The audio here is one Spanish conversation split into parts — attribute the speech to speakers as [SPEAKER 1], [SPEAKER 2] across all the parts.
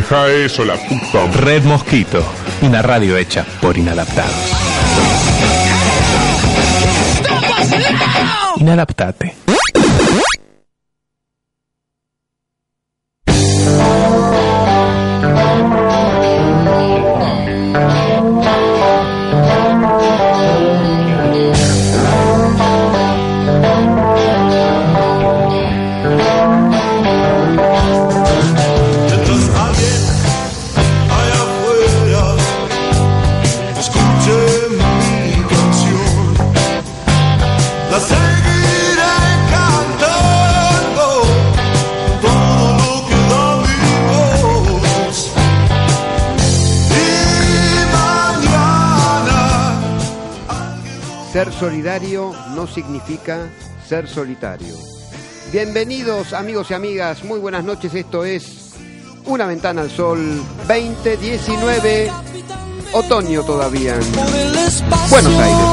[SPEAKER 1] Deja eso, la puta.
[SPEAKER 2] Red Mosquito, una radio hecha por inadaptados. Inadaptate.
[SPEAKER 3] Solidario no significa ser solitario. Bienvenidos amigos y amigas, muy buenas noches, esto es Una Ventana al Sol 2019, otoño todavía. Buenos Aires.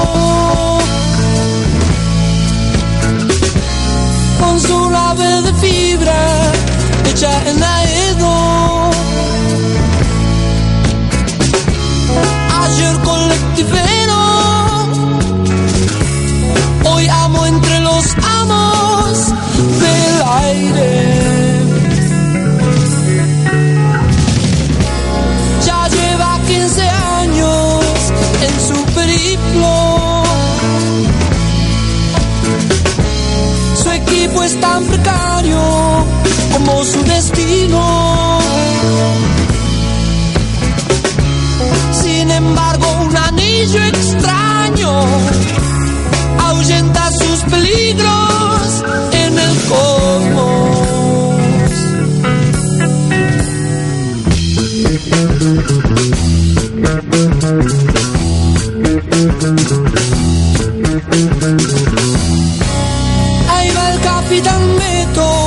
[SPEAKER 4] con su de fibra hecha en Aedo. Ayer colectivero, precario como su destino. Sin embargo, un anillo extraño ahuyenta sus peligros en el cosmos. Ahí va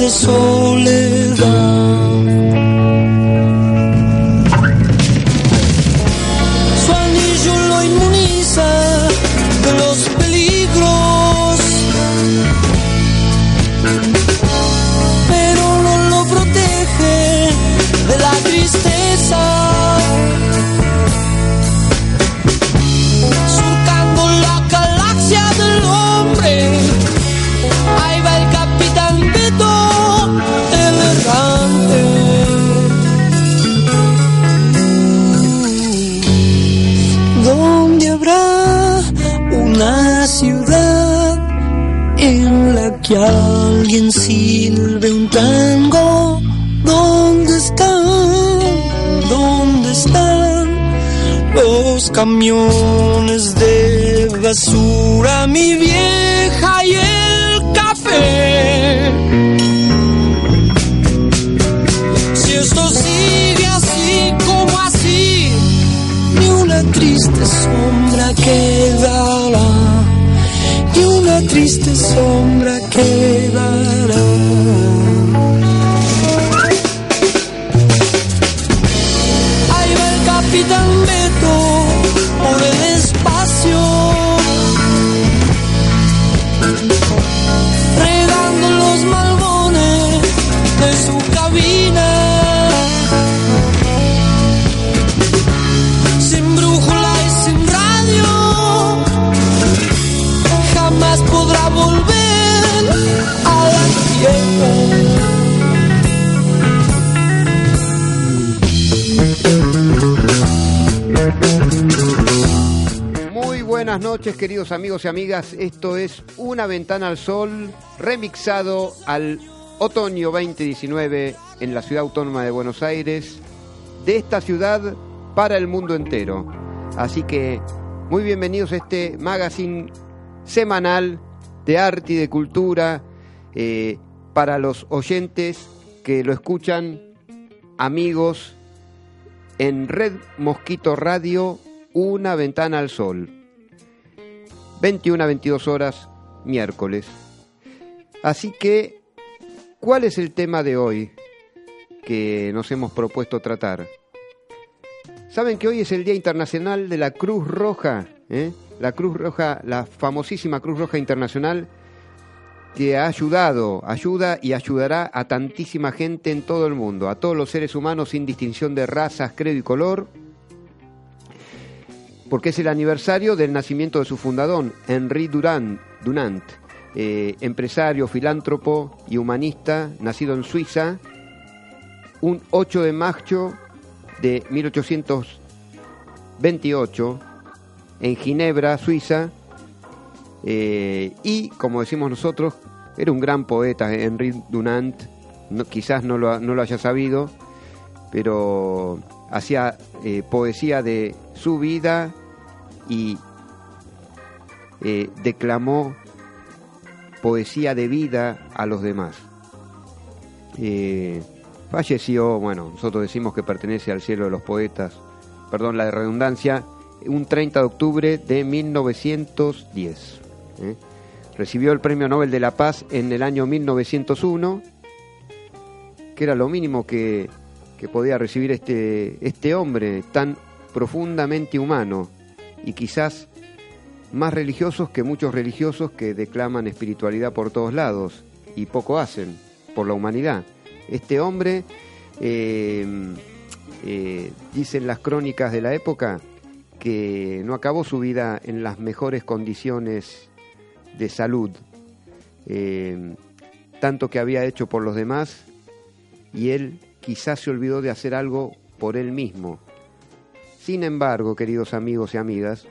[SPEAKER 4] de soledad.
[SPEAKER 3] Amigas. Esto es Una Ventana al Sol, remixado al otoño 2019 en la ciudad autónoma de Buenos Aires, de esta ciudad para el mundo entero. Así que muy bienvenidos a este magazine semanal de arte y de cultura eh, para los oyentes que lo escuchan, amigos, en Red Mosquito Radio, Una Ventana al Sol. 21 a 22 horas, miércoles. Así que, ¿cuál es el tema de hoy que nos hemos propuesto tratar? Saben que hoy es el Día Internacional de la Cruz Roja, ¿eh? la Cruz Roja, la famosísima Cruz Roja Internacional que ha ayudado, ayuda y ayudará a tantísima gente en todo el mundo, a todos los seres humanos sin distinción de razas, credo y color, porque es el aniversario del nacimiento de su fundador, Henri Durand, Dunant, eh, empresario, filántropo y humanista, nacido en Suiza, un 8 de mayo de 1828, en Ginebra, Suiza, eh, y, como decimos nosotros, era un gran poeta, Henri Dunant, quizás no lo, haya sabido, pero hacía eh, poesía de su vida y eh, declamó poesía de vida a los demás. Eh, falleció, bueno, nosotros decimos que pertenece al cielo de los poetas, perdón la redundancia, un 30 de octubre de 1910. ¿eh? Recibió el Premio Nobel de la Paz en el año 1901, que era lo mínimo que, que podía recibir este, este hombre tan profundamente humano y quizás más religiosos que muchos religiosos que declaman espiritualidad por todos lados y poco hacen por la humanidad. Este hombre, eh, eh, dicen las crónicas de la época, que no acabó su vida en las mejores condiciones de salud, eh, tanto que había hecho por los demás y él quizás se olvidó de hacer algo por él mismo. Sin embargo, queridos amigos y amigas,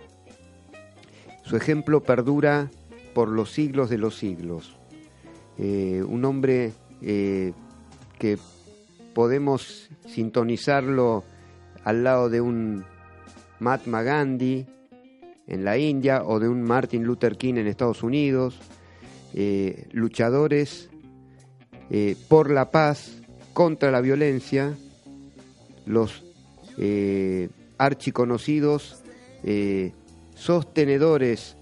[SPEAKER 3] su ejemplo perdura por los siglos de los siglos. Eh, un hombre eh, que podemos sintonizarlo al lado de un Mahatma Gandhi en la India o de un Martin Luther King en Estados Unidos, eh, luchadores por la paz, contra la violencia, los archiconocidos eh, sostenedores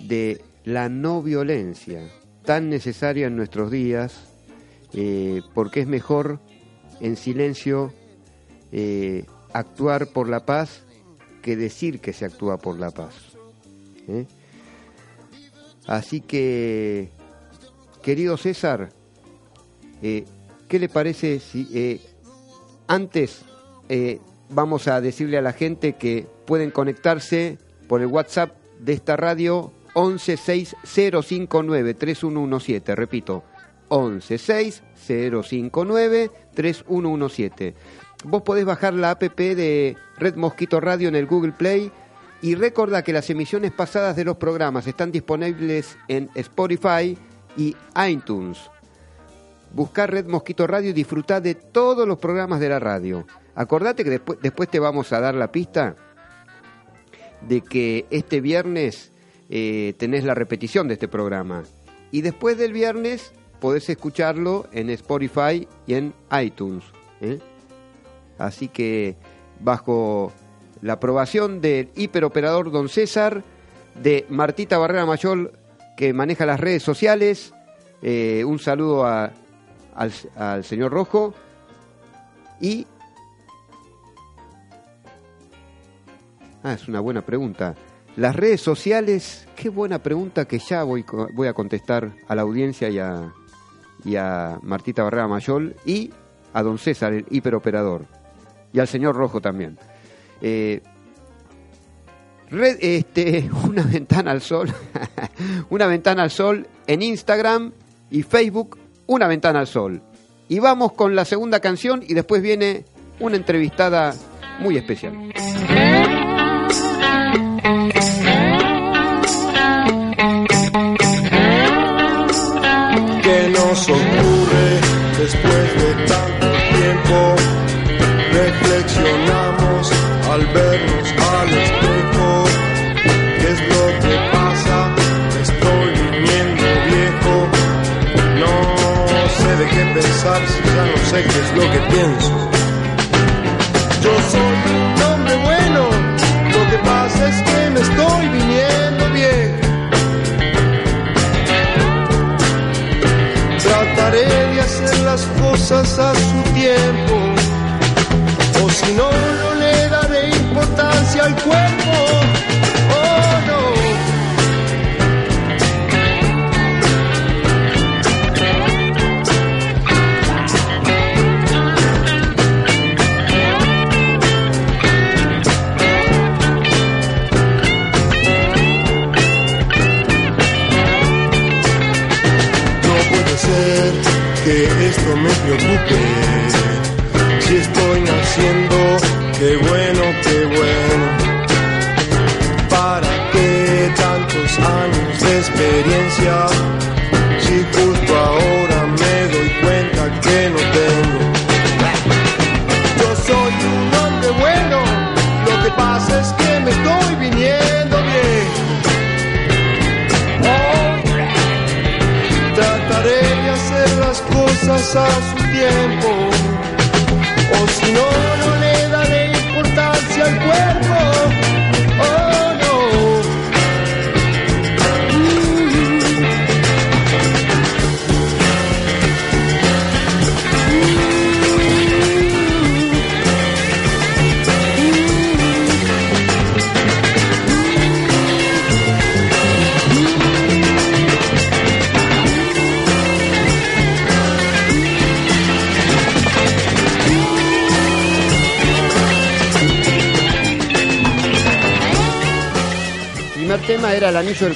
[SPEAKER 3] de la no violencia, tan necesaria en nuestros días, eh, porque es mejor en silencio eh, actuar por la paz que decir que se actúa por la paz. Así que, querido César, ¿qué le parece si antes vamos a decirle a la gente que pueden conectarse por el WhatsApp de esta radio 1160593117, repito, 1160593117. Vos podés bajar la app de Red Mosquito Radio en el Google Play y recordá que las emisiones pasadas de los programas están disponibles en Spotify y iTunes. Buscar Red Mosquito Radio y disfrutar de todos los programas de la radio. Acordate que después, te vamos a dar la pista de que este viernes eh, tenés la repetición de este programa. Y después del viernes podés escucharlo en Spotify y en iTunes. ¿eh? Así que bajo la aprobación del hiperoperador Don César, de Martita Barrera Mayol que maneja las redes sociales. Eh, un saludo a- al, al señor Rojo. Y... Ah, es una buena pregunta. Las redes sociales, qué buena pregunta que ya voy, voy a contestar a la audiencia y a, y a Martita Barrera Mayol y a don César, el hiperoperador, y al señor Rojo también. Eh, red- este, una ventana al sol, una ventana al sol en Instagram y Facebook, una ventana al sol. Y vamos con la segunda canción y después viene una entrevistada muy especial.
[SPEAKER 5] Lo que pienso. Yo soy un hombre bueno, lo que pasa es que me estoy viniendo viejo. Trataré de hacer las cosas a su tiempo, o si no, no le daré importancia al cuerpo.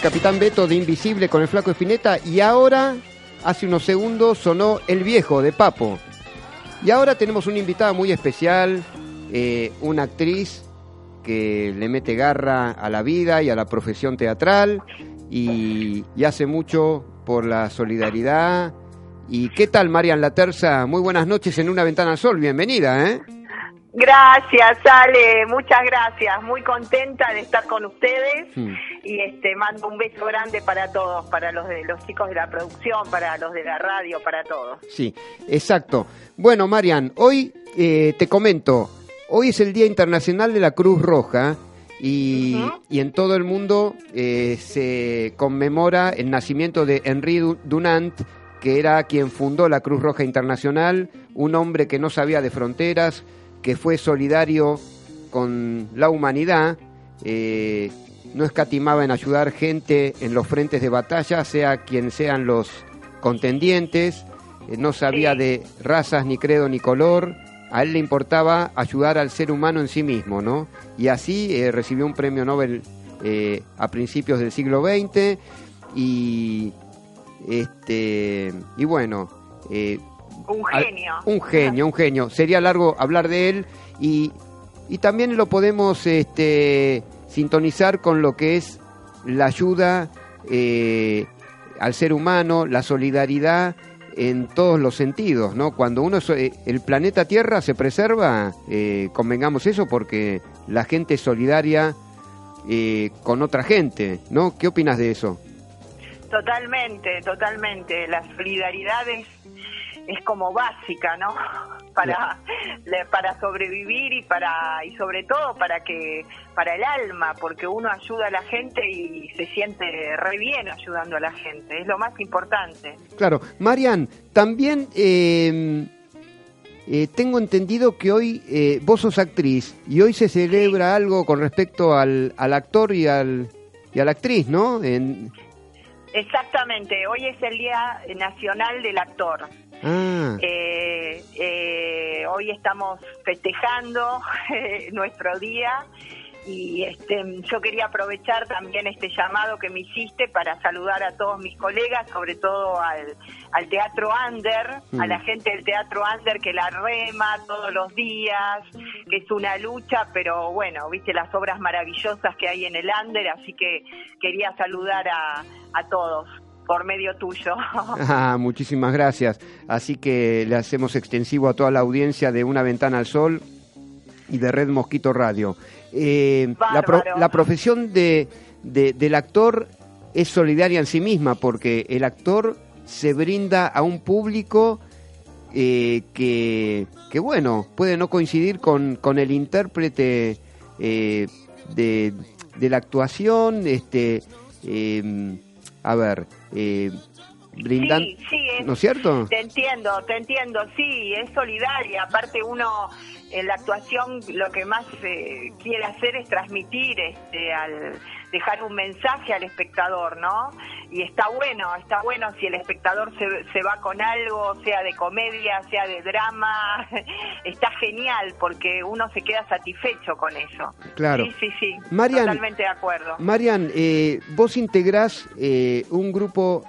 [SPEAKER 3] Capitán Beto de Invisible con el Flaco Espineta y ahora, hace unos segundos, sonó El Viejo de Papo. Y ahora tenemos una invitada muy especial, eh, una actriz que le mete garra a la vida y a la profesión teatral y, y hace mucho por la solidaridad. ¿Y qué tal, Marian La Terza? Muy buenas noches en Una Ventana al Sol, bienvenida, ¿eh?
[SPEAKER 6] Gracias, Ale, muchas gracias. Muy contenta de estar con ustedes y este mando un beso grande para todos, para los de los chicos de la producción, para los de la radio, para todos.
[SPEAKER 3] Sí, exacto. Bueno, Marian, hoy eh, te comento, hoy es el Día Internacional de la Cruz Roja y, y en todo el mundo eh, se conmemora el nacimiento de Henri Du- Dunant, que era quien fundó la Cruz Roja Internacional, un hombre que no sabía de fronteras, que fue solidario con la humanidad, eh, no escatimaba en ayudar gente en los frentes de batalla, sea quien sean los contendientes, eh, no sabía de razas, ni credo, ni color, a él le importaba ayudar al ser humano en sí mismo, ¿no? Y así eh, recibió un premio Nobel a principios del siglo XX y, este, y bueno,
[SPEAKER 6] Un genio.
[SPEAKER 3] un genio, un genio. Sería largo hablar de él y, y también lo podemos este, sintonizar con lo que es la ayuda eh, al ser humano, la solidaridad en todos los sentidos, ¿no? Cuando uno so- eh, el planeta Tierra se preserva, eh, convengamos eso porque la gente es solidaria eh, con otra gente, ¿no? ¿Qué opinas de eso?
[SPEAKER 6] Totalmente, totalmente. La solidaridad es, es como básica, ¿no? para le- para sobrevivir y para y sobre todo para que para el alma porque uno ayuda a la gente y se siente re bien ayudando a la gente es lo más importante
[SPEAKER 3] Claro, Marian, también eh, eh, tengo entendido que hoy eh, vos sos actriz y hoy se celebra algo con respecto al, al actor y al y a la actriz, ¿no? En,
[SPEAKER 6] exactamente hoy es el día nacional del actor.
[SPEAKER 3] Ah,
[SPEAKER 6] Eh, eh, hoy estamos festejando nuestro día y este, yo quería aprovechar también este llamado que me hiciste para saludar a todos mis colegas, sobre todo al, al Teatro Under,
[SPEAKER 3] Mm.
[SPEAKER 6] a la gente del Teatro Under que la rema todos los días, que es una lucha, pero bueno, viste las obras maravillosas que hay en el Under, así que quería saludar a, a todos por medio tuyo.
[SPEAKER 3] ah, muchísimas gracias. Así que le hacemos extensivo a toda la audiencia de Una Ventana al Sol y de Red Mosquito Radio. Eh, la, pro- la profesión de, de- del actor es solidaria en sí misma porque el actor se brinda a un público eh, que, que, bueno, puede no coincidir con, con el intérprete eh, de, de la actuación, este, eh, a ver, eh, brindan,
[SPEAKER 6] Sí, sí, es-
[SPEAKER 3] ¿no es cierto?
[SPEAKER 6] Te entiendo, te entiendo, sí, es solidaria. Aparte uno en la actuación lo que más eh, quiere hacer es transmitir, este, al dejar un mensaje al espectador, ¿no? Y está bueno, está bueno si el espectador se, se va con algo, sea de comedia, sea de drama, está genial porque uno se queda satisfecho con eso.
[SPEAKER 3] Claro.
[SPEAKER 6] Sí, sí, sí,
[SPEAKER 3] Marian,
[SPEAKER 6] totalmente de acuerdo.
[SPEAKER 3] Marian, eh, vos integrás eh, un grupo,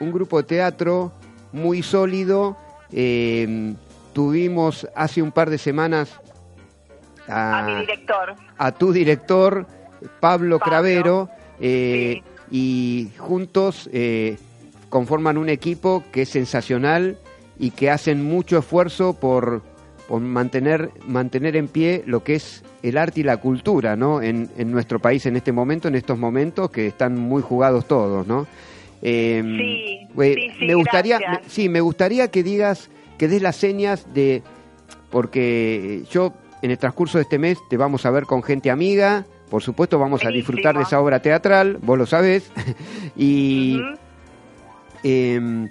[SPEAKER 3] un grupo de teatro muy sólido. eh, tuvimos hace un par de semanas
[SPEAKER 6] a mi director.
[SPEAKER 3] a tu director, Pablo,
[SPEAKER 6] Pablo,
[SPEAKER 3] Cravero, eh, y juntos eh, conforman un equipo que es sensacional y que hacen mucho esfuerzo por, por mantener, mantener en pie lo que es el arte y la cultura ¿no? en, en nuestro país en este momento, en estos momentos que están muy jugados todos, ¿no? Eh,
[SPEAKER 6] Sí,
[SPEAKER 3] eh,
[SPEAKER 6] sí, sí,
[SPEAKER 3] me gustaría, me- sí, me gustaría que digas, que des las señas de, porque yo en el transcurso de este mes te vamos a ver con gente amiga, por supuesto vamos a disfrutar de esa obra teatral, vos lo sabés, y eh,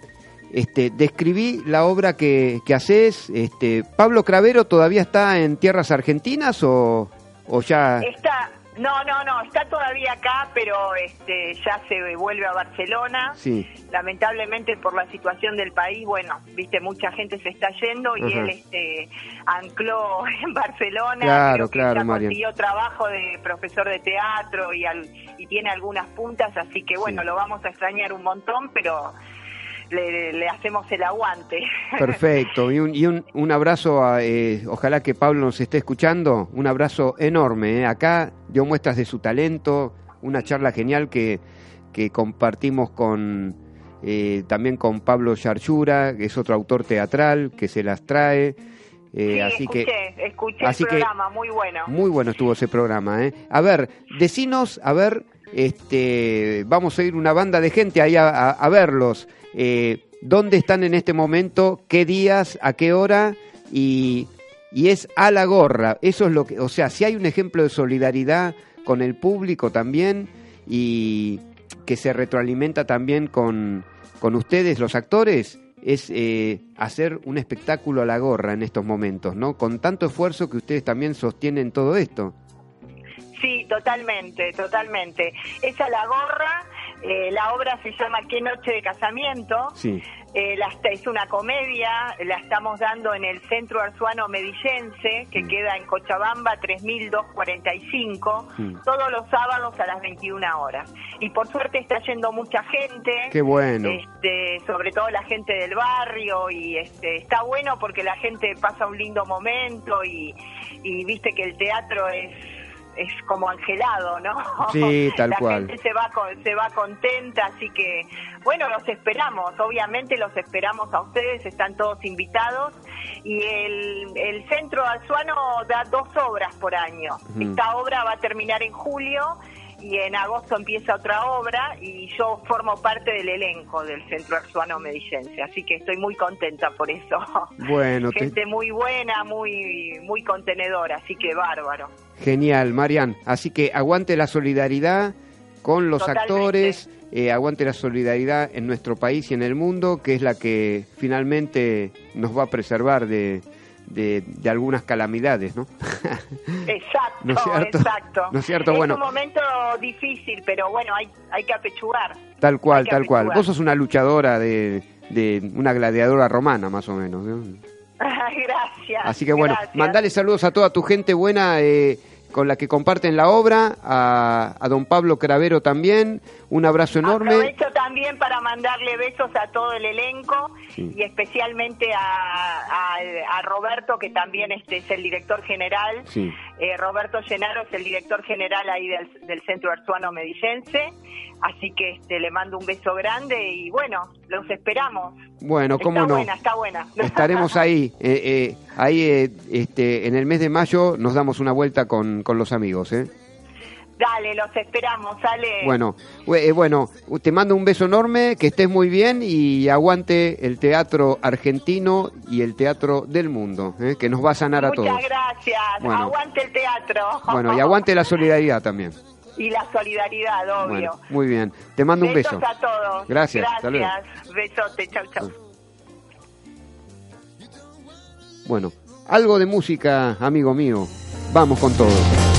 [SPEAKER 3] este, describí la obra que, que haces. Este, ¿Pablo Cravero todavía está en tierras argentinas o, o ya...?
[SPEAKER 6] Está, no, no, no, está todavía acá, pero este, ya se vuelve a Barcelona.
[SPEAKER 3] Sí,
[SPEAKER 6] Lamentablemente por la situación del país, bueno, viste, mucha gente se está yendo y
[SPEAKER 3] Ajá.
[SPEAKER 6] él este, ancló en Barcelona.
[SPEAKER 3] Claro, claro,
[SPEAKER 6] ya consiguió trabajo de profesor de teatro y, al- y tiene algunas puntas, así que bueno,
[SPEAKER 3] Sí.
[SPEAKER 6] lo vamos a extrañar un montón, pero le, le hacemos el aguante.
[SPEAKER 3] perfecto. Y un, y un, un abrazo, a, eh, ojalá que Pablo nos esté escuchando, un abrazo enorme. eh. Acá dio muestras de su talento, una charla genial que, que compartimos con... eh, también con Pablo Yarchura, que es otro autor teatral que se las trae. Eh,
[SPEAKER 6] sí,
[SPEAKER 3] así
[SPEAKER 6] escuché,
[SPEAKER 3] que
[SPEAKER 6] escuché
[SPEAKER 3] así
[SPEAKER 6] el
[SPEAKER 3] que-
[SPEAKER 6] programa, muy bueno.
[SPEAKER 3] Muy bueno estuvo ese programa, ¿eh? A ver, decinos, a ver, este, vamos a ir una banda de gente ahí a, verlos. Eh, ¿Dónde están en este momento? ¿Qué días? ¿A qué hora? Y, y es a la gorra. Eso es lo que, o sea, si hay un ejemplo de solidaridad con el público también y que se retroalimenta también con, con ustedes, los actores, es eh, hacer un espectáculo a la gorra en estos momentos, ¿no? Con tanto esfuerzo que ustedes también sostienen todo esto.
[SPEAKER 6] Sí, totalmente, totalmente. Esa la gorra, eh, la obra se llama Qué noche de casamiento.
[SPEAKER 3] Sí.
[SPEAKER 6] Eh, la- es una comedia, la estamos dando en el Centro Arzuano Medillense, que
[SPEAKER 3] Mm.
[SPEAKER 6] queda en Cochabamba 3245,
[SPEAKER 3] Mm.
[SPEAKER 6] todos los sábados a las 21 horas. Y por suerte está yendo mucha gente.
[SPEAKER 3] Qué bueno.
[SPEAKER 6] Este, sobre todo la gente del barrio y este, está bueno porque la gente pasa un lindo momento y, y viste que el teatro es es como angelado, ¿no?
[SPEAKER 3] Sí, tal
[SPEAKER 6] la
[SPEAKER 3] cual.
[SPEAKER 6] gente se va con- se va contenta, así que bueno, los esperamos, obviamente los esperamos a ustedes, están todos invitados y el, el Centro Azuano da dos obras por año. Esta obra va a terminar en julio y en agosto empieza otra obra y yo formo parte del elenco del Centro Arzuano Medillense, así que estoy muy contenta por eso.
[SPEAKER 3] Bueno, te-
[SPEAKER 6] Gente muy buena, muy muy contenedora, así que bárbaro.
[SPEAKER 3] Genial, Marian. Así que aguante la solidaridad con los
[SPEAKER 6] Totalmente.
[SPEAKER 3] actores, eh, aguante la solidaridad en nuestro país y en el mundo, que es la que finalmente nos va a preservar de, de, de algunas calamidades, ¿no?
[SPEAKER 6] Exacto,
[SPEAKER 3] ¿No es cierto?
[SPEAKER 6] exacto.
[SPEAKER 3] ¿No es cierto?
[SPEAKER 6] Es
[SPEAKER 3] Bueno.
[SPEAKER 6] un momento difícil, pero bueno, hay, hay que apechugar.
[SPEAKER 3] Tal cual, tal cual. Vos sos una luchadora de, de una gladiadora romana, más o menos. ¿no?
[SPEAKER 6] gracias.
[SPEAKER 3] Así que bueno,
[SPEAKER 6] gracias.
[SPEAKER 3] mandale saludos a toda tu gente buena eh, con la que comparten la obra, a, a don Pablo Cravero también, un abrazo enorme.
[SPEAKER 6] Aprovecho también para mandarle besos a todo el elenco
[SPEAKER 3] Sí.
[SPEAKER 6] y especialmente a, a- a Roberto, que también este es el director general.
[SPEAKER 3] Sí.
[SPEAKER 6] Eh, Roberto Llenaro es el director general ahí del, del Centro Arzuano Medillense. Así que este, le mando un beso grande y bueno, los esperamos.
[SPEAKER 3] Bueno, cómo
[SPEAKER 6] está
[SPEAKER 3] no.
[SPEAKER 6] buena, está buena.
[SPEAKER 3] Estaremos ahí, eh, eh, ahí eh, este, en el mes de mayo nos damos una vuelta con, con los amigos. ¿eh?
[SPEAKER 6] Dale, los esperamos, sale.
[SPEAKER 3] Bueno, eh, bueno, te mando un beso enorme, que estés muy bien y aguante el teatro argentino y el teatro del mundo, ¿eh? que nos va a sanar a
[SPEAKER 6] Muchas
[SPEAKER 3] todos.
[SPEAKER 6] gracias.
[SPEAKER 3] Bueno.
[SPEAKER 6] Aguante el teatro.
[SPEAKER 3] Bueno, y aguante la solidaridad también.
[SPEAKER 6] y la solidaridad, obvio.
[SPEAKER 3] Bueno, muy bien. Te mando un beso.
[SPEAKER 6] Besos a todos.
[SPEAKER 3] Gracias.
[SPEAKER 6] Gracias. Besote, chau, chau.
[SPEAKER 3] Bueno, algo de música, amigo mío. Vamos con todo.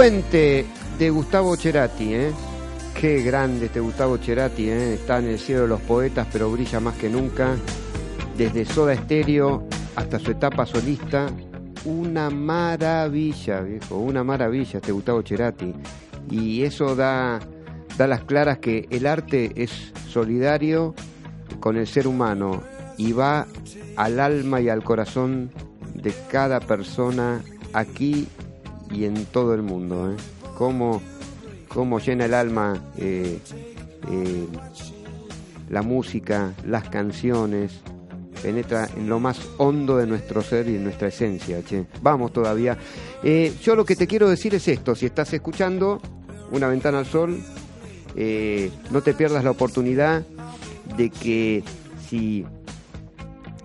[SPEAKER 3] Puente de Gustavo Cerati, ¿eh? Qué grande este Gustavo Cerati, ¿eh? Está en el cielo de los poetas, pero brilla más que nunca. Desde Soda Stereo hasta su etapa solista, una maravilla, viejo, una maravilla este Gustavo Cerati. Y eso da, da las claras que el arte es solidario con el ser humano y va al alma y al corazón de cada persona aquí y en todo el mundo. ¿eh? Cómo, cómo llena el alma eh, eh, la música, las canciones, penetra en lo más hondo de nuestro ser y de nuestra esencia. Che. Vamos todavía. Eh, yo lo que te quiero decir es esto, si estás escuchando Una ventana al sol, no te pierdas la oportunidad de que si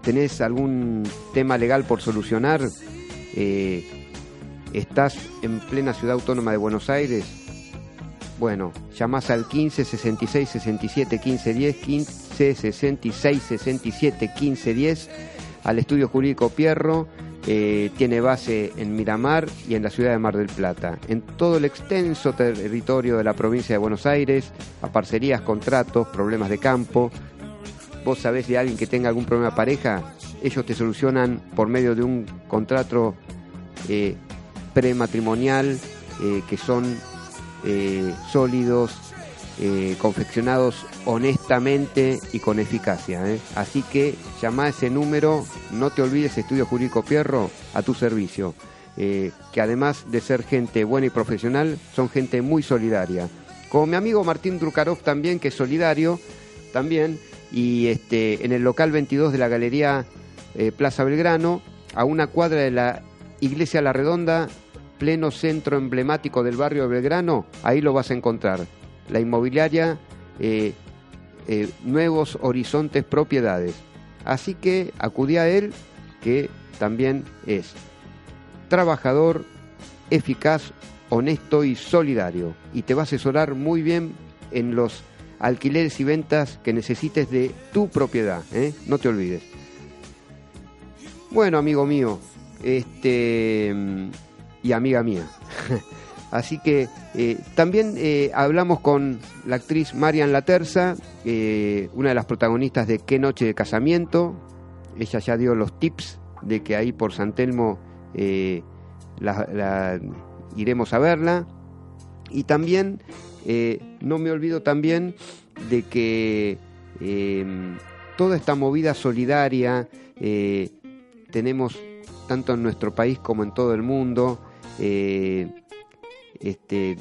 [SPEAKER 3] tenés algún tema legal por solucionar, eh, estás en plena ciudad autónoma de Buenos Aires, bueno, llamás al 15 66 67 15 10, 15 66 67 15 10, al estudio jurídico Pierro. eh, tiene base en Miramar y en la ciudad de Mar del Plata. En todo el extenso territorio de la provincia de Buenos Aires, a parcerías, contratos, problemas de campo. Vos sabés de alguien que tenga algún problema de pareja, ellos te solucionan por medio de un contrato eh, prematrimonial eh, que son eh, sólidos, eh, confeccionados honestamente y con eficacia. ¿eh? Así que llama a ese número, no te olvides Estudio Jurídico Pierro a tu servicio, que además de ser gente buena y profesional, son gente muy solidaria. Como mi amigo Martín Drukarov también, que es solidario, también, y este, en el local 22 de la Galería Plaza Belgrano, a una cuadra de la Iglesia La Redonda, pleno centro emblemático del barrio de Belgrano, ahí lo vas a encontrar. La inmobiliaria eh, eh, Nuevos Horizontes Propiedades. Así que acudí a él, que también es trabajador, eficaz, honesto y solidario. Y te va a asesorar muy bien en los alquileres y ventas que necesites de tu propiedad. ¿eh? No te olvides. Bueno, amigo mío, este y amiga mía. Así que eh, también eh, hablamos con la actriz Marian Laterza, eh, una de las protagonistas de Qué noche de casamiento. Ella ya dio los tips de que ahí por San Telmo iremos a verla. Y también, no me olvido también de que toda esta movida solidaria tenemos tanto en nuestro país como en todo el mundo. Eh, este,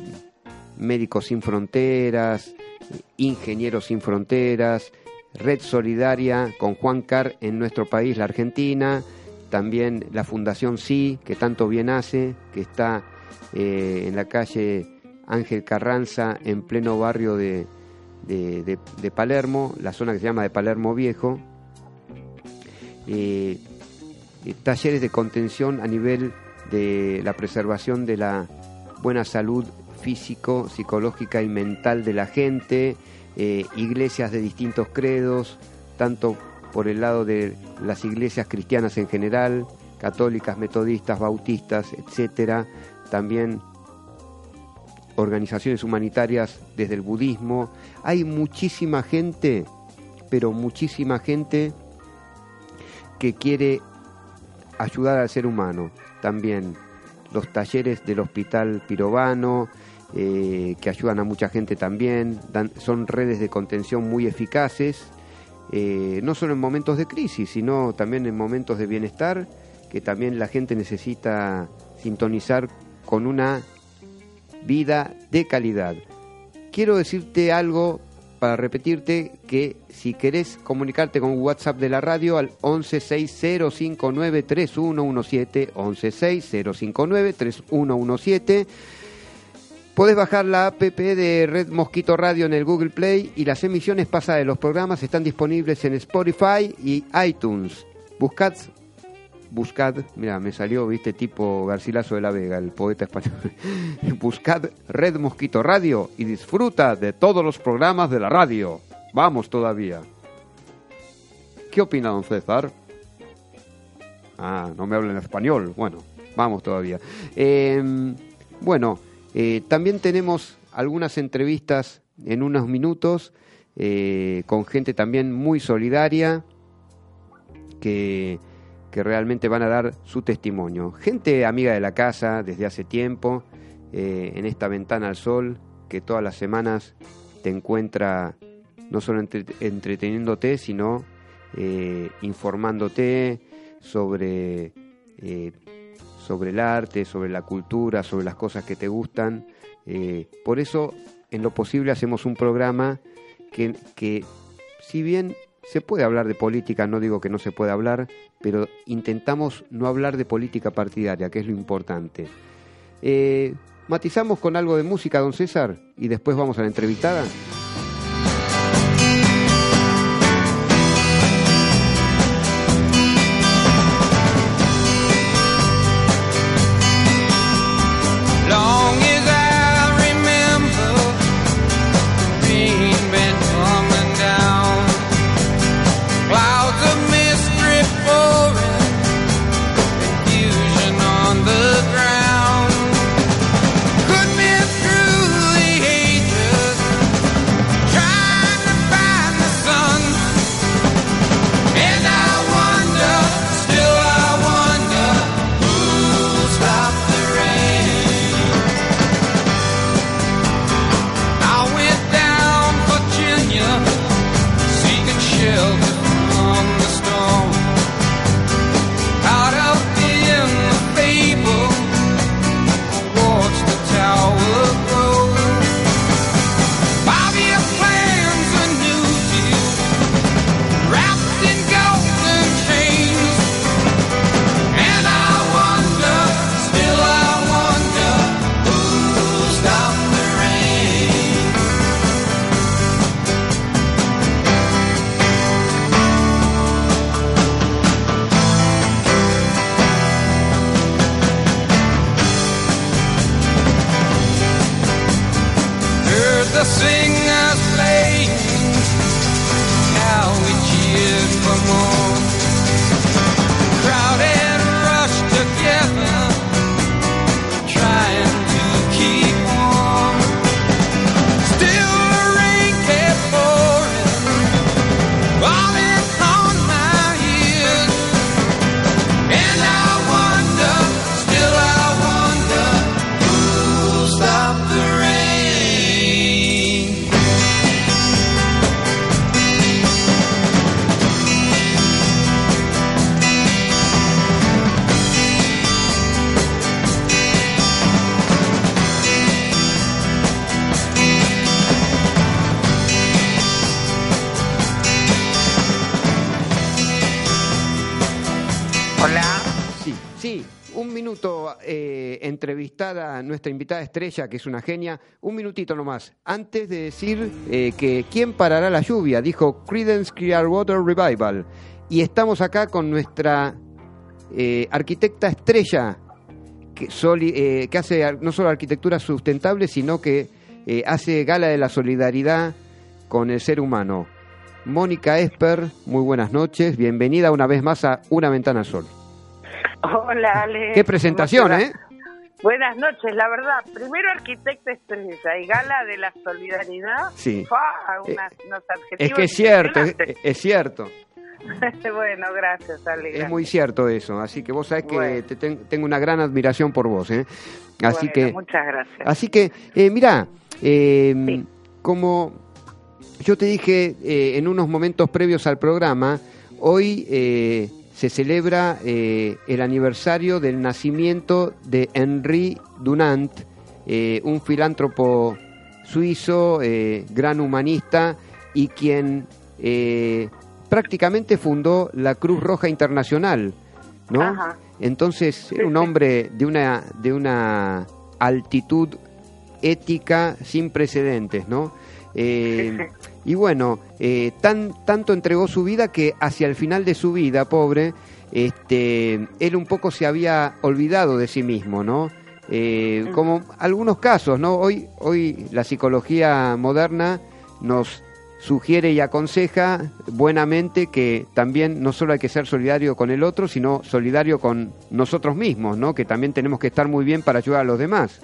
[SPEAKER 3] Médicos Sin Fronteras, Ingenieros Sin Fronteras, Red Solidaria con Juan Car en nuestro país, la Argentina, también la Fundación Sí, que tanto bien hace, que está eh, en la calle Ángel Carranza, en pleno barrio de, Palermo, la zona que se llama de Palermo Viejo. Eh, talleres de contención a nivel de la preservación de la buena salud físico, psicológica y mental de la gente, eh, iglesias de distintos credos, tanto por el lado de las iglesias cristianas en general, católicas, metodistas, bautistas, etcétera, también organizaciones humanitarias desde el budismo. Hay muchísima gente, pero muchísima gente que quiere ayudar al ser humano. También los talleres del Hospital Pirovano, eh, que ayudan a mucha gente también, dan- son redes de contención muy eficaces, eh, no solo en momentos de crisis, sino también en momentos de bienestar, que también la gente necesita sintonizar con una vida de calidad. Quiero decirte algo para repetirte que si querés comunicarte con WhatsApp de la radio al 1160593117, 1160593117, podés bajar la app de Red Mosquito Radio en el Google Play y las emisiones pasadas de los programas están disponibles en Spotify y iTunes. Buscad buscad, mira, me salió, viste, tipo Garcilaso de la Vega, el poeta español. buscad Red Mosquito Radio y disfruta de todos los programas de la radio. Vamos todavía. ¿Qué opina don César? Ah, no me habla en español. Bueno, vamos todavía. Eh, bueno, Eh, también tenemos algunas entrevistas en unos minutos eh, con gente también muy solidaria que, que realmente van a dar su testimonio. Gente amiga de la casa desde hace tiempo, eh, en esta ventana al sol, que todas las semanas te encuentra no solo entre- entreteniéndote, sino eh, informándote sobre, eh, sobre el arte, sobre la cultura, sobre las cosas que te gustan. Por eso, en lo posible, hacemos un programa que, que, si bien se puede hablar de política, no digo que no se pueda hablar, pero intentamos no hablar de política partidaria, que es lo importante. Eh, matizamos con algo de música, don César, y después vamos a la entrevistada. Nuestra invitada estrella, que es una genia, un minutito nomás, antes de decir eh, que ¿quién parará la lluvia? Dijo Credence Clearwater Revival. Y estamos acá con nuestra eh, arquitecta estrella, que, soli- eh, que hace no solo arquitectura sustentable, sino que eh, hace gala de la solidaridad con el ser humano. Mónica Esper, muy buenas noches, bienvenida una vez más a Una Ventana al Sol.
[SPEAKER 7] Hola, Ale.
[SPEAKER 3] Qué presentación,
[SPEAKER 7] ¿Cómo te
[SPEAKER 3] ¿eh?
[SPEAKER 7] Buenas noches, la verdad. Primero arquitecta estrella y gala de la solidaridad.
[SPEAKER 3] Sí.
[SPEAKER 7] Unas- unos
[SPEAKER 3] Es que es cierto, es, cierto,
[SPEAKER 7] bueno, gracias, Ale.
[SPEAKER 3] es muy cierto eso. Así que vos sabés que te ten- tengo una gran admiración por vos, ¿eh? Así
[SPEAKER 7] Bueno,
[SPEAKER 3] que,
[SPEAKER 7] Muchas gracias.
[SPEAKER 3] así que, eh, mirá, eh,
[SPEAKER 7] Sí.
[SPEAKER 3] como yo te dije eh, en unos momentos previos al programa, hoy eh, se celebra eh, el aniversario del nacimiento de Henri Dunant, eh, un filántropo suizo, eh, gran humanista y quien prácticamente fundó la Cruz Roja Internacional, ¿no?
[SPEAKER 7] Ajá.
[SPEAKER 3] Entonces era un hombre de una de una altitud ética sin precedentes, ¿no? Y bueno, eh, tan, tanto entregó su vida que hacia el final de su vida, pobre, este, él un poco se había olvidado de sí mismo, ¿no? Eh, como algunos casos, ¿no? Hoy, hoy la psicología moderna nos sugiere y aconseja buenamente que también no solo hay que ser solidario con el otro, sino solidario con nosotros mismos, ¿no? Que también tenemos que estar muy bien para ayudar a los demás.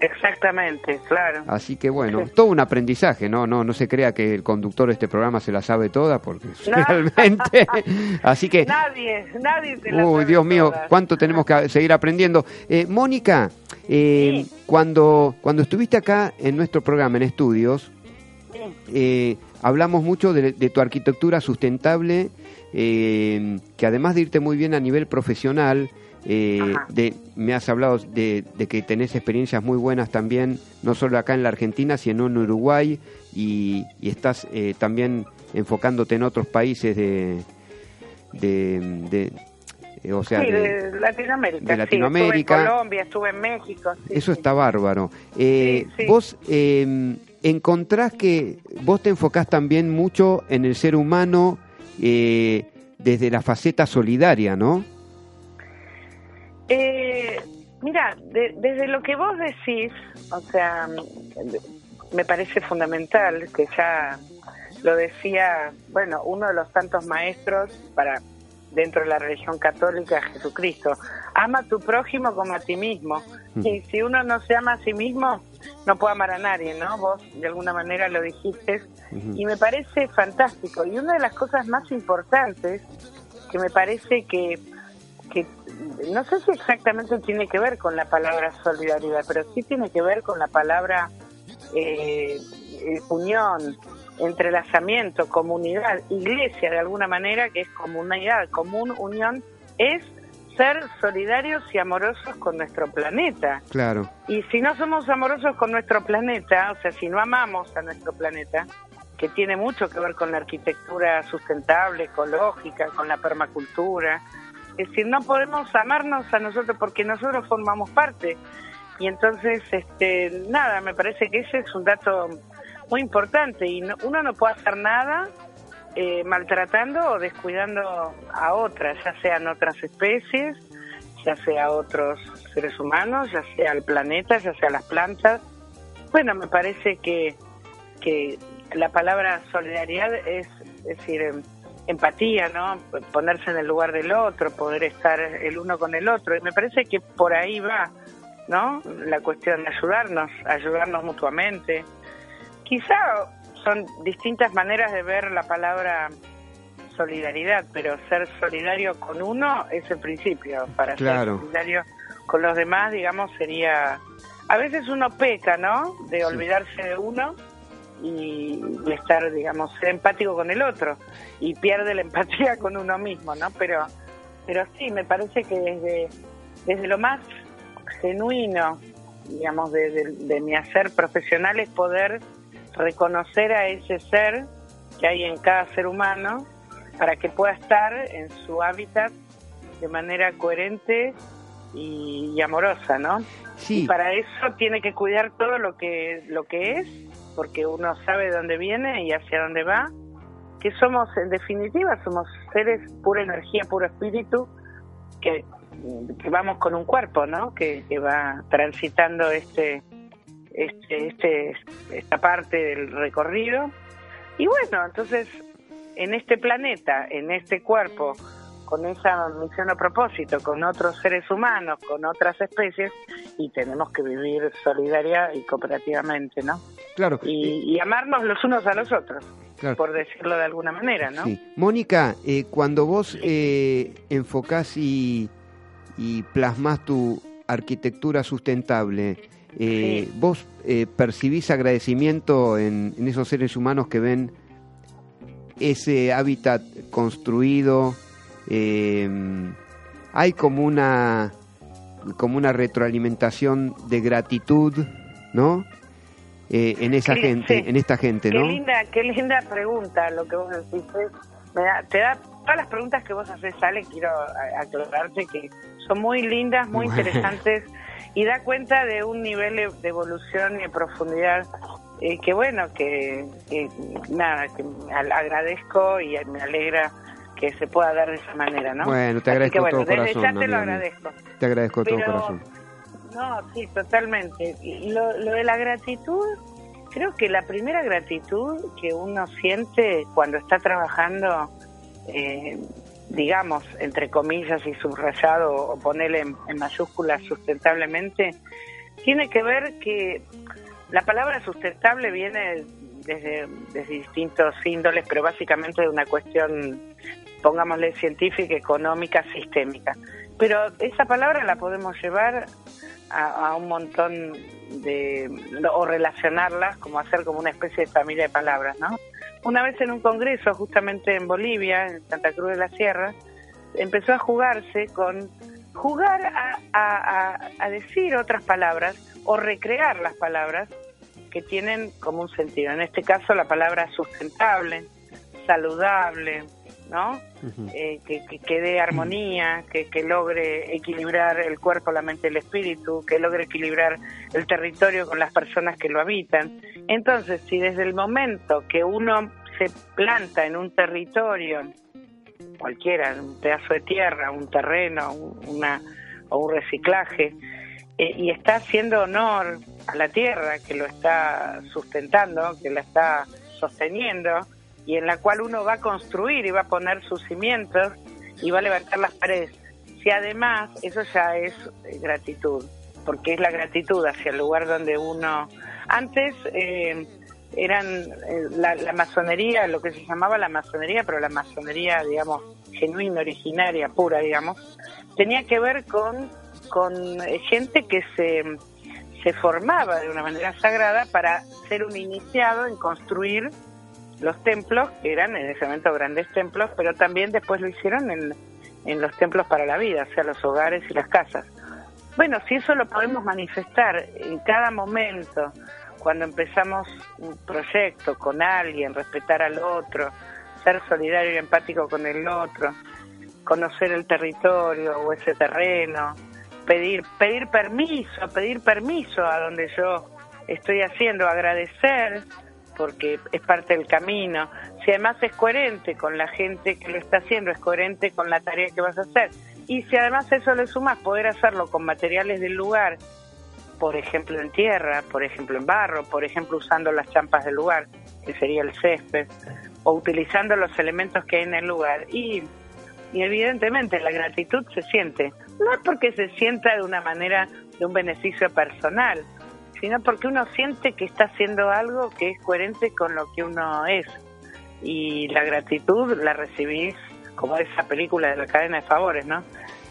[SPEAKER 7] Exactamente, claro.
[SPEAKER 3] Así que bueno, todo un aprendizaje, ¿no? No, no se crea que el conductor de este programa se la sabe toda, porque
[SPEAKER 7] No.
[SPEAKER 3] realmente. Así que.
[SPEAKER 7] Nadie, nadie te la
[SPEAKER 3] Uy, Dios mío, cuánto tenemos que seguir aprendiendo. Eh, Mónica, eh, cuando, cuando estuviste acá en nuestro programa en estudios, eh, hablamos mucho de, de tu arquitectura sustentable, eh, que además de irte muy bien a nivel profesional, eh, de, me has hablado de, de que tenés experiencias muy buenas también, no solo acá en la Argentina, sino en Uruguay, y, y estás eh, también enfocándote en otros países de... de, eh, o sea,
[SPEAKER 7] sí,
[SPEAKER 3] de-
[SPEAKER 7] de Latinoamérica.
[SPEAKER 3] de
[SPEAKER 7] sí,
[SPEAKER 3] Latinoamérica.
[SPEAKER 7] estuve en Colombia, estuve en México. sí,
[SPEAKER 3] Eso está bárbaro. Eh. Vos eh, encontrás que vos te enfocás también mucho en el ser humano eh, desde la faceta solidaria, ¿no?
[SPEAKER 7] Eh, mira, de- desde lo que vos decís, o sea, me parece fundamental que ya lo decía, bueno, uno de los tantos maestros para dentro de la religión católica, Jesucristo, ama a tu prójimo como a ti mismo. Y si uno no se ama a sí mismo, no puede amar a nadie, ¿no? Vos de alguna manera lo dijiste y me parece fantástico. Y una de las cosas más importantes que me parece que que no sé si exactamente tiene que ver con la palabra solidaridad, pero sí tiene que ver con la palabra eh, eh, unión, entrelazamiento, comunidad, iglesia de alguna manera, que es comunidad, común, unión, es ser solidarios y amorosos con nuestro planeta.
[SPEAKER 3] Claro.
[SPEAKER 7] Y si no somos amorosos con nuestro planeta, o sea, si no amamos a nuestro planeta, que tiene mucho que ver con la arquitectura sustentable, ecológica, con la permacultura, es decir, no podemos amarnos a nosotros porque nosotros formamos parte. Y entonces, este, nada, me parece que ese es un dato muy importante y no- uno no puede hacer nada eh, maltratando o descuidando a otras, ya sean otras especies, ya sea otros seres humanos, ya sea el planeta, ya sea las plantas. Bueno, me parece que, que la palabra solidaridad es, es decir, em, empatía, ¿no? Ponerse en el lugar del otro, poder estar el uno con el otro. Y me parece que por ahí va, ¿no? La cuestión de ayudarnos, ayudarnos mutuamente. Quizá son distintas maneras de ver la palabra solidaridad, pero ser solidario con uno es el principio. Para
[SPEAKER 3] Claro.
[SPEAKER 7] ser solidario con los demás, digamos, sería... A veces uno peca, ¿no? De olvidarse de uno y, y estar, digamos, ser empático con el otro y pierde la empatía con uno mismo, ¿no? Pero, pero sí, me parece que desde, desde lo más genuino, digamos, de, de- de mi hacer profesional es poder reconocer a ese ser que hay en cada ser humano para que pueda estar en su hábitat de manera coherente y, y amorosa, ¿no?
[SPEAKER 3] Sí.
[SPEAKER 7] Y para eso tiene que cuidar todo lo que lo que es, porque uno sabe dónde viene y hacia dónde va. Que somos, en definitiva, somos seres pura energía, puro espíritu, que, vamos con un cuerpo, ¿no? Que, que va transitando este, este, este, esta parte del recorrido. Y bueno, entonces, en este planeta, en este cuerpo, con esa misión o propósito, con otros seres humanos, con otras especies, y tenemos que vivir solidaria y cooperativamente, ¿no?
[SPEAKER 3] Claro.
[SPEAKER 7] Y, y amarnos los unos a los otros,
[SPEAKER 3] Claro.
[SPEAKER 7] por decirlo de alguna manera, ¿no?
[SPEAKER 3] Sí. Mónica, eh, cuando vos eh, enfocás y, y plasmás tu arquitectura sustentable, eh, ¿vos eh, percibís agradecimiento en, en esos seres humanos que ven ese hábitat construido? Eh, hay como una como una retroalimentación de gratitud, ¿no? Eh, en esa
[SPEAKER 7] Qué-
[SPEAKER 3] gente,
[SPEAKER 7] sí.
[SPEAKER 3] en esta gente,
[SPEAKER 7] Qué
[SPEAKER 3] ¿no?
[SPEAKER 7] linda, qué linda pregunta lo que vos decís. es- me da- te da todas las preguntas que vos haces, Ale, quiero aclararte que son muy lindas, muy
[SPEAKER 3] Bueno.
[SPEAKER 7] interesantes y da cuenta de un nivel de evolución y de profundidad eh, que bueno, que, que nada, que agradezco y me alegra que se pueda dar de esa manera, ¿no?
[SPEAKER 3] Bueno, te agradezco
[SPEAKER 7] que, bueno,
[SPEAKER 3] todo
[SPEAKER 7] desde
[SPEAKER 3] corazón,
[SPEAKER 7] ya te
[SPEAKER 3] amiga
[SPEAKER 7] agradezco.
[SPEAKER 3] Te agradezco de todo
[SPEAKER 7] Pero-
[SPEAKER 3] corazón.
[SPEAKER 7] No, sí, totalmente. Lo, lo de la gratitud, creo que la primera gratitud que uno siente cuando está trabajando, eh, digamos, entre comillas y subrayado, o ponerle en, en mayúsculas sustentablemente, tiene que ver que la palabra sustentable viene desde, desde distintos índoles, pero básicamente de una cuestión, pongámosle científica, económica, sistémica. Pero esa palabra la podemos llevar a, a un montón de, o relacionarlas, como hacer como una especie de familia de palabras, ¿no? Una vez en un congreso, justamente en Bolivia, en Santa Cruz de la Sierra, empezó a jugarse con jugar a, a- a- decir otras palabras o recrear las palabras que tienen como un sentido. En este caso, la palabra sustentable, saludable, ¿no? Eh, que, que, que dé armonía, que, que logre equilibrar el cuerpo, la mente y el espíritu, que logre equilibrar el territorio con las personas que lo habitan. Entonces, si desde el momento que uno se planta en un territorio, cualquiera, un pedazo de tierra, un terreno, un- una, o un reciclaje, eh, y está haciendo honor a la tierra que lo está sustentando, que la está sosteniendo, y en la cual uno va a construir y va a poner sus cimientos y va a levantar las paredes. Si además, eso ya es eh, gratitud, porque es la gratitud hacia el lugar donde uno... Antes eh, eran eh, la, masonería, lo que se llamaba la masonería, pero la masonería, digamos, genuina, originaria, pura, digamos, tenía que ver con, con gente que se, se formaba de una manera sagrada para ser un iniciado en construir los templos, que eran en ese momento grandes templos, pero también después lo hicieron en, en los templos para la vida, o sea, los hogares y las casas. Bueno, si eso lo podemos manifestar en cada momento, cuando empezamos un proyecto con alguien, respetar al otro, ser solidario y empático con el otro, conocer el territorio o ese terreno, pedir pedir permiso, pedir permiso a donde yo estoy haciendo, agradecer porque es parte del camino. Si además es coherente con la gente que lo está haciendo, es coherente con la tarea que vas a hacer. Y si además eso le sumas poder hacerlo con materiales del lugar, por ejemplo en tierra, por ejemplo en barro, por ejemplo usando las champas del lugar, que sería el césped, o utilizando los elementos que hay en el lugar. Y, y evidentemente la gratitud se siente, no es porque se sienta de una manera de un beneficio personal, sino porque uno siente que está haciendo algo que es coherente con lo que uno es. Y la gratitud la recibís como esa película de la cadena de favores, ¿no?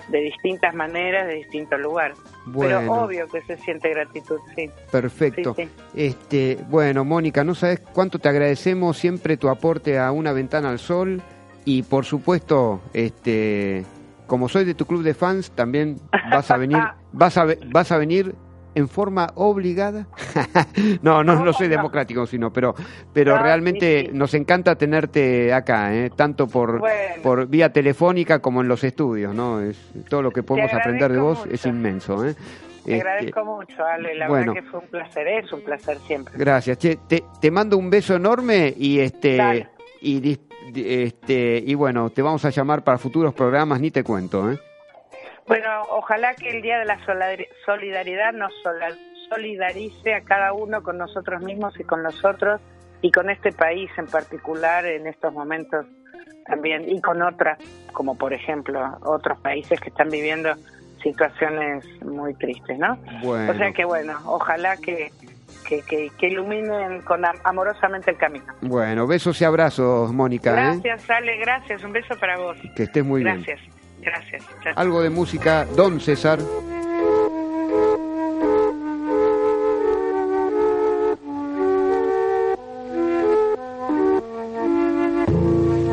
[SPEAKER 7] De distintas maneras, de distintos lugares. Pero
[SPEAKER 3] Bueno.
[SPEAKER 7] obvio que se siente gratitud, sí.
[SPEAKER 3] Perfecto.
[SPEAKER 7] Sí, sí.
[SPEAKER 3] Este, bueno, Mónica, no sabes cuánto te agradecemos siempre tu aporte a una ventana al sol y por supuesto, este, como soy de tu club de fans, también vas a venir, vas a vas a venir en forma obligada. no, no, no soy democrático, sino, pero, pero
[SPEAKER 7] No,
[SPEAKER 3] realmente nos encanta tenerte acá, ¿eh? tanto por,
[SPEAKER 7] Bueno.
[SPEAKER 3] por vía telefónica como en los estudios, ¿no? Es todo lo que podemos aprender de vos es inmenso, ¿eh?
[SPEAKER 7] Te
[SPEAKER 3] Este,
[SPEAKER 7] agradezco mucho, Ale. La
[SPEAKER 3] bueno.
[SPEAKER 7] verdad que fue un placer, es un placer siempre.
[SPEAKER 3] Gracias. Che, te, te mando un beso enorme y este
[SPEAKER 7] Dale.
[SPEAKER 3] y este y bueno, te vamos a llamar para futuros programas, ni te cuento, ¿eh?
[SPEAKER 7] Bueno, ojalá que el Día de la Solidar- Solidaridad nos solidarice a cada uno con nosotros mismos y con los otros y con este país en particular en estos momentos también y con otras, como por ejemplo otros países que están viviendo situaciones muy tristes, ¿no?
[SPEAKER 3] Bueno.
[SPEAKER 7] O sea que bueno, ojalá que, que, que, que iluminen con am- amorosamente el camino.
[SPEAKER 3] Bueno, besos y abrazos, Mónica, ¿eh?
[SPEAKER 7] Gracias, Ale, gracias. Un beso para vos.
[SPEAKER 3] Que estés muy bien.
[SPEAKER 7] Gracias, gracias.
[SPEAKER 3] Algo de música, Don César.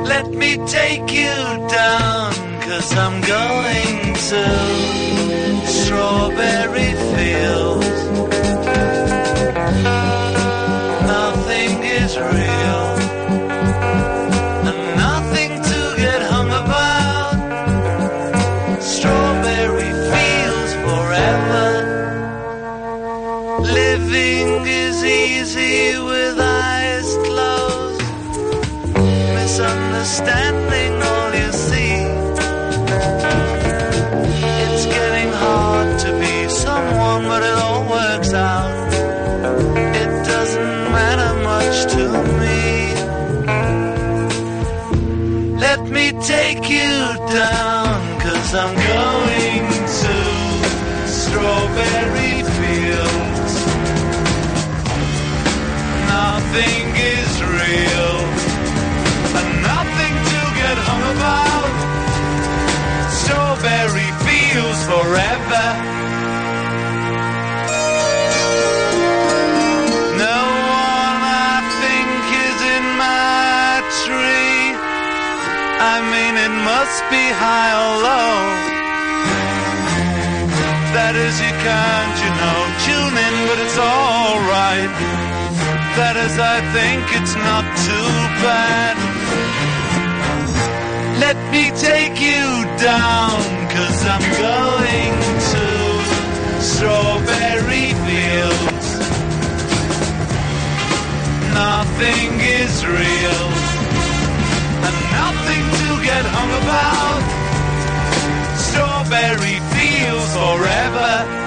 [SPEAKER 8] Let me take you down, cause I'm going to strawberry fields. Can't, you know, tune in, but it's alright. That is, I think it's not too bad. Let me take you down, cause I'm going to strawberry fields. Nothing is real, and nothing to get hung about. Strawberry fields forever.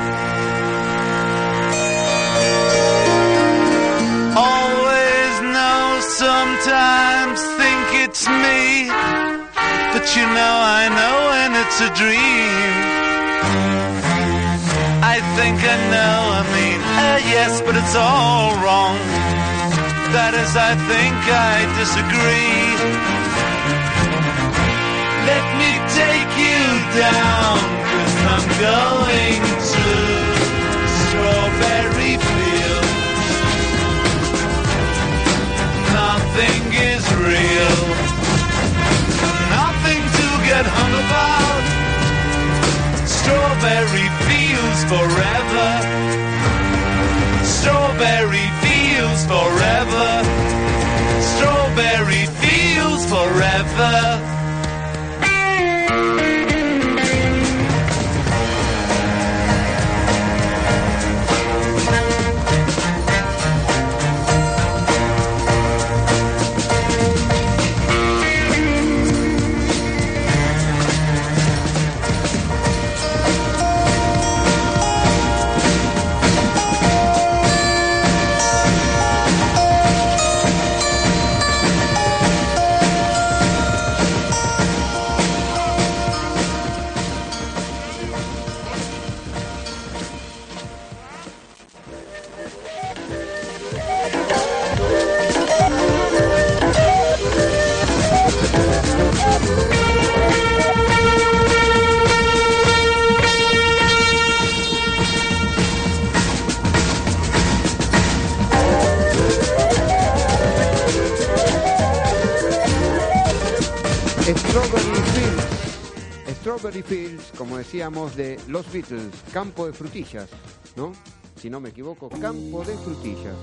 [SPEAKER 8] Sometimes think it's me. But you know, I know when it's a dream. I think I know, I mean, uh, yes, but it's all wrong. That is, I think I disagree. Let me take you down, cause I'm going to strawberry real, nothing to get hung about. Strawberry fields forever. Strawberry fields forever. Strawberry fields forever.
[SPEAKER 3] Como decíamos, de los Beatles, campo de frutillas, ¿no? Si no me equivoco, campo de frutillas.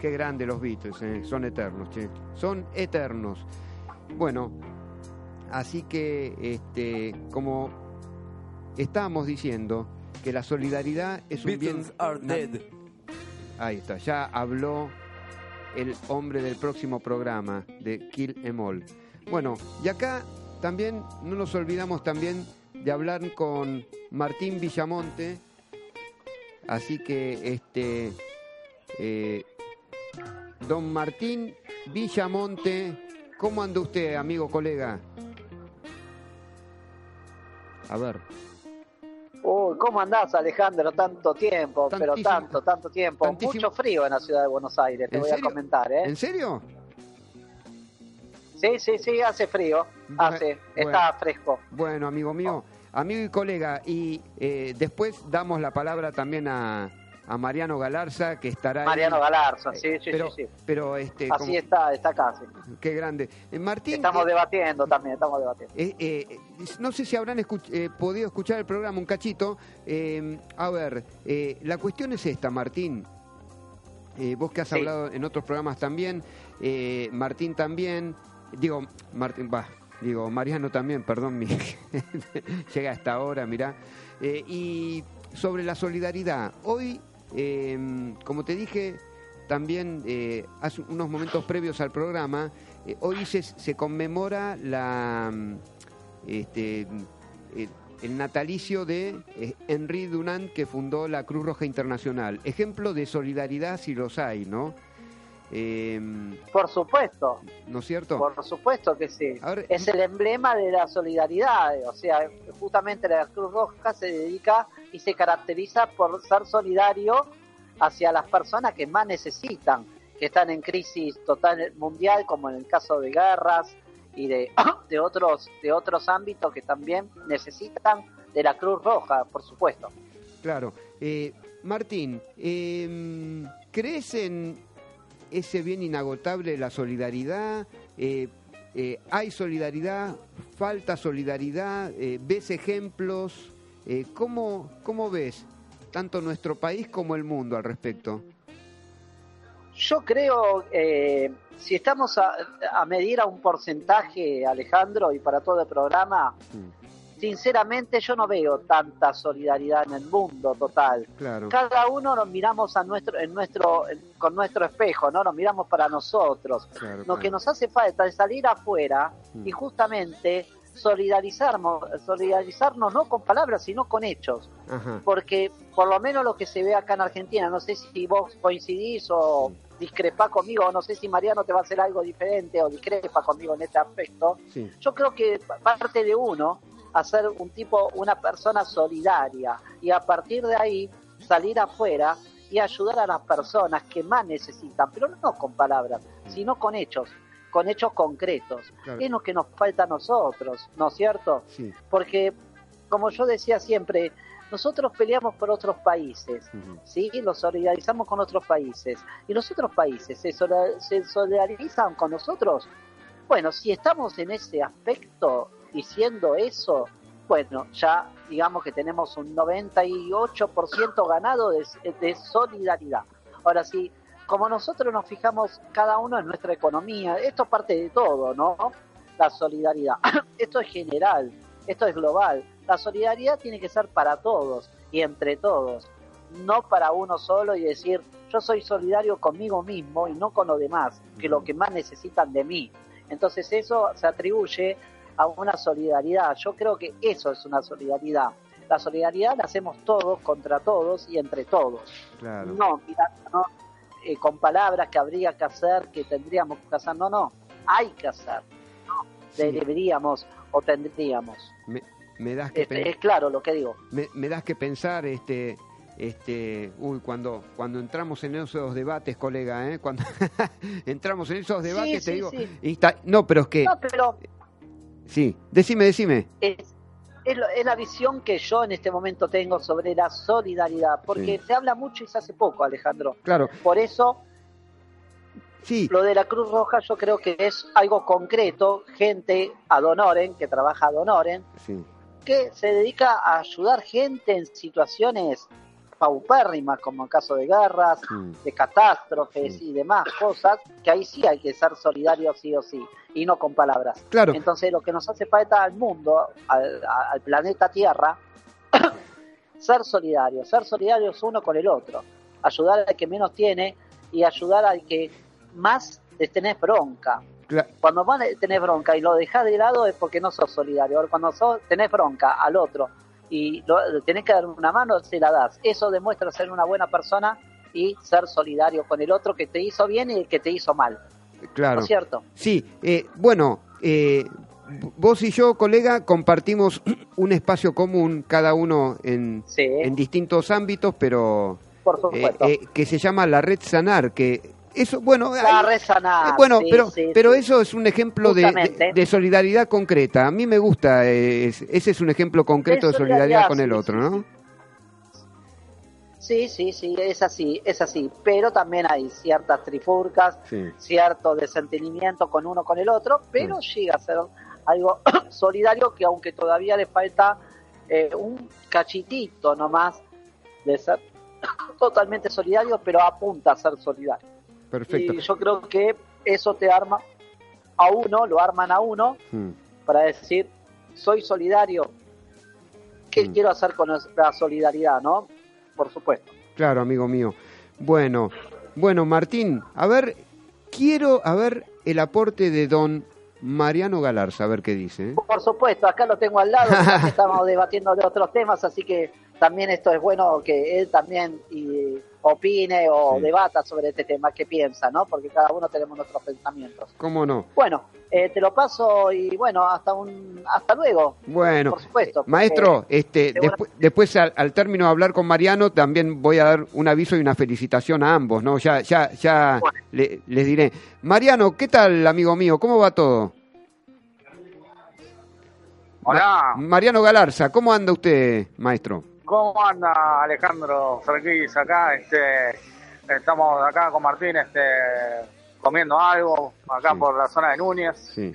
[SPEAKER 3] Qué grande los Beatles, ¿eh? son eternos, che. Son eternos. Bueno, así que, este, como estábamos diciendo, que la solidaridad es un bien.
[SPEAKER 9] Beatles are
[SPEAKER 3] na-
[SPEAKER 9] dead.
[SPEAKER 3] Ahí está, ya habló el hombre del próximo programa de Kill Em All. Bueno, y acá también no nos olvidamos también de hablar con Martín Villamonte. Así que este eh, don Martín Villamonte, ¿cómo anda usted, amigo colega? A ver.
[SPEAKER 10] Uy, ¿cómo andás, Alejandro? Tanto tiempo, pero tanto, tanto tiempo.
[SPEAKER 3] tantísimo-
[SPEAKER 10] Mucho frío en la ciudad de Buenos Aires, te
[SPEAKER 3] ¿En
[SPEAKER 10] voy
[SPEAKER 3] serio?
[SPEAKER 10] a comentar, ¿eh?
[SPEAKER 3] ¿En serio?
[SPEAKER 10] Sí, sí, sí, hace frío. Hace,
[SPEAKER 3] Bueno.
[SPEAKER 10] está fresco.
[SPEAKER 3] Bueno, amigo mío, amigo y colega, y eh, después damos la palabra también a, a Mariano Galarza, que estará ahí.
[SPEAKER 10] Mariano Galarza, sí, sí,
[SPEAKER 3] pero,
[SPEAKER 10] sí, sí.
[SPEAKER 3] Pero, este,
[SPEAKER 10] Así
[SPEAKER 3] como-
[SPEAKER 10] está, está casi.
[SPEAKER 3] qué grande. Eh, Martín,
[SPEAKER 10] Estamos
[SPEAKER 3] eh,
[SPEAKER 10] debatiendo también, estamos debatiendo.
[SPEAKER 3] eh, eh, no sé si habrán escuch- eh, podido escuchar el programa un cachito. Eh, a ver, eh, la cuestión es esta, Martín. Vos que has
[SPEAKER 10] Sí.
[SPEAKER 3] hablado en otros programas también, eh, Martín también, digo, Martín, va, digo, Mariano también, perdón, mi, llega hasta ahora, mirá. Eh, y sobre la solidaridad, hoy, eh, como te dije, también eh, hace unos momentos previos al programa, eh, hoy se, se conmemora la, este, el natalicio de eh, Henri Dunant, que fundó la Cruz Roja Internacional. Ejemplo de solidaridad si los hay, ¿no? Eh,
[SPEAKER 10] Por supuesto,
[SPEAKER 3] ¿No es cierto?
[SPEAKER 10] por supuesto que sí.
[SPEAKER 3] Ahora-
[SPEAKER 10] es el emblema de la solidaridad, o sea, justamente la Cruz Roja se dedica y se caracteriza por ser solidario hacia las personas que más necesitan, que están en crisis total mundial, como en el caso de guerras y de, de otros de otros ámbitos que también necesitan de la Cruz Roja, por supuesto.
[SPEAKER 3] Claro. Eh, Martín, eh, ¿crees en ese bien inagotable, la solidaridad? Eh, eh, ¿Hay solidaridad? ¿Falta solidaridad? Eh, ¿Ves ejemplos? ¿cómo, ¿Cómo ves tanto nuestro país como el mundo al respecto?
[SPEAKER 10] Yo creo, eh, si estamos a, a medir a un porcentaje, Alejandro, y para todo el programa, sinceramente yo no veo tanta solidaridad en el mundo total.
[SPEAKER 3] Claro.
[SPEAKER 10] Cada uno nos miramos a nuestro, en nuestro, en- con nuestro espejo, ¿no? Nos miramos para nosotros.
[SPEAKER 3] Claro,
[SPEAKER 10] Lo
[SPEAKER 3] claro.
[SPEAKER 10] que nos hace falta es salir afuera
[SPEAKER 3] Mm.
[SPEAKER 10] y justamente solidarizarnos, solidarizarnos no con palabras, sino con hechos.
[SPEAKER 3] Ajá.
[SPEAKER 10] Porque por lo menos lo que se ve acá en Argentina, no sé si vos coincidís o discrepás conmigo, o no sé si Mariano te va a hacer algo diferente o discrepa conmigo en este aspecto.
[SPEAKER 3] Sí.
[SPEAKER 10] Yo creo que parte de uno hacer un tipo, una persona solidaria y a partir de ahí salir afuera y ayudar a las personas que más necesitan, pero no con palabras, sino con hechos, con hechos concretos.
[SPEAKER 3] Claro.
[SPEAKER 10] Es lo que nos falta a nosotros, ¿no es cierto?
[SPEAKER 3] Sí.
[SPEAKER 10] Porque, como yo decía siempre, nosotros peleamos por otros países,
[SPEAKER 3] Ujú.
[SPEAKER 10] ¿sí? Los solidarizamos con otros países. ¿Y los otros países se, se solidarizan con nosotros? Bueno, si estamos en ese aspecto diciendo eso, bueno, ya digamos que tenemos un 98% ganado de, de solidaridad. Ahora sí, como nosotros nos fijamos cada uno en nuestra economía, esto parte de todo, ¿no? La solidaridad. esto es general, esto es global. La solidaridad tiene que ser para todos y entre todos, no para uno solo y decir, yo soy solidario conmigo mismo y no con los demás, que lo que más necesitan de mí. Entonces eso se atribuye a una solidaridad. Yo creo que eso es una solidaridad. La solidaridad la hacemos todos contra todos y entre todos.
[SPEAKER 3] Claro.
[SPEAKER 10] No, mira, no, eh, con palabras que habría que hacer, que tendríamos que hacer. No, no, hay que hacer. No,
[SPEAKER 3] Sí.
[SPEAKER 10] deberíamos o tendríamos.
[SPEAKER 3] Me, me das que
[SPEAKER 10] Es,
[SPEAKER 3] pen-
[SPEAKER 10] es claro lo que digo.
[SPEAKER 3] me, me das que pensar este este uy cuando cuando entramos en esos debates colega ¿eh? cuando entramos en esos debates te
[SPEAKER 10] sí,
[SPEAKER 3] digo
[SPEAKER 10] sí.
[SPEAKER 3] no pero es que
[SPEAKER 10] No, pero
[SPEAKER 3] sí decime decime
[SPEAKER 10] es, es, lo- es la visión que yo en este momento tengo sobre la solidaridad, porque
[SPEAKER 3] Sí.
[SPEAKER 10] se habla mucho y se hace poco, Alejandro.
[SPEAKER 3] claro
[SPEAKER 10] Por eso
[SPEAKER 3] sí
[SPEAKER 10] Lo de la Cruz Roja yo creo que es algo concreto, gente ad honorem, que trabaja ad honorem,
[SPEAKER 3] sí
[SPEAKER 10] que se dedica a ayudar gente en situaciones paupérrimas, como en caso de guerras,
[SPEAKER 3] Mm.
[SPEAKER 10] de catástrofes y demás cosas, que ahí sí hay que ser solidarios sí o sí, y no con palabras.
[SPEAKER 3] Claro.
[SPEAKER 10] Entonces lo que nos hace falta al mundo, al, planeta Tierra, ser solidarios, ser solidarios uno con el otro, ayudar al que menos tiene y ayudar al que más les tenés bronca. Cuando vos tenés bronca y lo dejás de lado es porque no sos solidario. Ahora, Cuando sos, tenés bronca al otro y lo, tenés que dar una mano, se la das. Eso demuestra ser una buena persona y ser solidario con el otro que te hizo bien y el que te hizo mal. ¿No
[SPEAKER 3] claro
[SPEAKER 10] es cierto?
[SPEAKER 3] sí eh, bueno eh, vos y yo colega compartimos un espacio común cada uno en
[SPEAKER 10] Sí,
[SPEAKER 3] en distintos ámbitos pero
[SPEAKER 10] por supuesto.
[SPEAKER 3] eh, que se llama la red sanar que eso bueno. Eh, bueno,
[SPEAKER 10] sí,
[SPEAKER 3] pero,
[SPEAKER 10] sí,
[SPEAKER 3] pero
[SPEAKER 10] sí.
[SPEAKER 3] eso es un ejemplo de,
[SPEAKER 10] Justamente.
[SPEAKER 3] de- de solidaridad concreta. A mí me gusta, eh, es- ese es un ejemplo concreto de,
[SPEAKER 10] De
[SPEAKER 3] solidaridad con el otro, ¿no?
[SPEAKER 10] Sí, sí, sí, es así, es así. Pero también hay ciertas trifurcas, cierto desentendimiento con uno con el otro, pero llega a ser algo solidario que aunque todavía le falta eh, un cachitito nomás de ser totalmente solidario, pero apunta a ser solidario.
[SPEAKER 3] Perfecto.
[SPEAKER 10] Y yo creo que eso te arma a uno, lo arman a uno
[SPEAKER 3] Mm,
[SPEAKER 10] para decir, soy solidario, ¿qué
[SPEAKER 3] Mm.
[SPEAKER 10] quiero hacer con la solidaridad, no? Por supuesto.
[SPEAKER 3] Claro, amigo mío. Bueno, bueno, Martín, a ver, quiero a ver el aporte de don Mariano Galarza, a ver qué dice. ¿eh?
[SPEAKER 10] Por supuesto, acá lo tengo al lado, estamos debatiendo de otros temas, así que también esto es bueno que él también y opine o
[SPEAKER 3] Sí.
[SPEAKER 10] debata sobre este tema, qué piensa, ¿no? Porque cada uno tenemos nuestros pensamientos.
[SPEAKER 3] ¿Cómo no?
[SPEAKER 10] Bueno, eh, te lo paso y bueno, hasta un hasta luego.
[SPEAKER 3] Bueno,
[SPEAKER 10] Por supuesto, porque-
[SPEAKER 3] maestro, este,
[SPEAKER 10] seguro-
[SPEAKER 3] despu- después al, al término de hablar con Mariano, también voy a dar un aviso y una felicitación a ambos, ¿no? Ya, ya, ya le- les diré. Mariano, ¿qué tal, amigo mío? ¿Cómo va todo?
[SPEAKER 9] Hola.
[SPEAKER 3] Ma- Mariano Galarza, ¿cómo anda usted, maestro?
[SPEAKER 9] ¿Cómo anda Alejandro Ferguis acá? Este, estamos acá con Martín este, comiendo algo acá
[SPEAKER 3] Sí.
[SPEAKER 9] por la zona de Núñez.
[SPEAKER 3] Sí.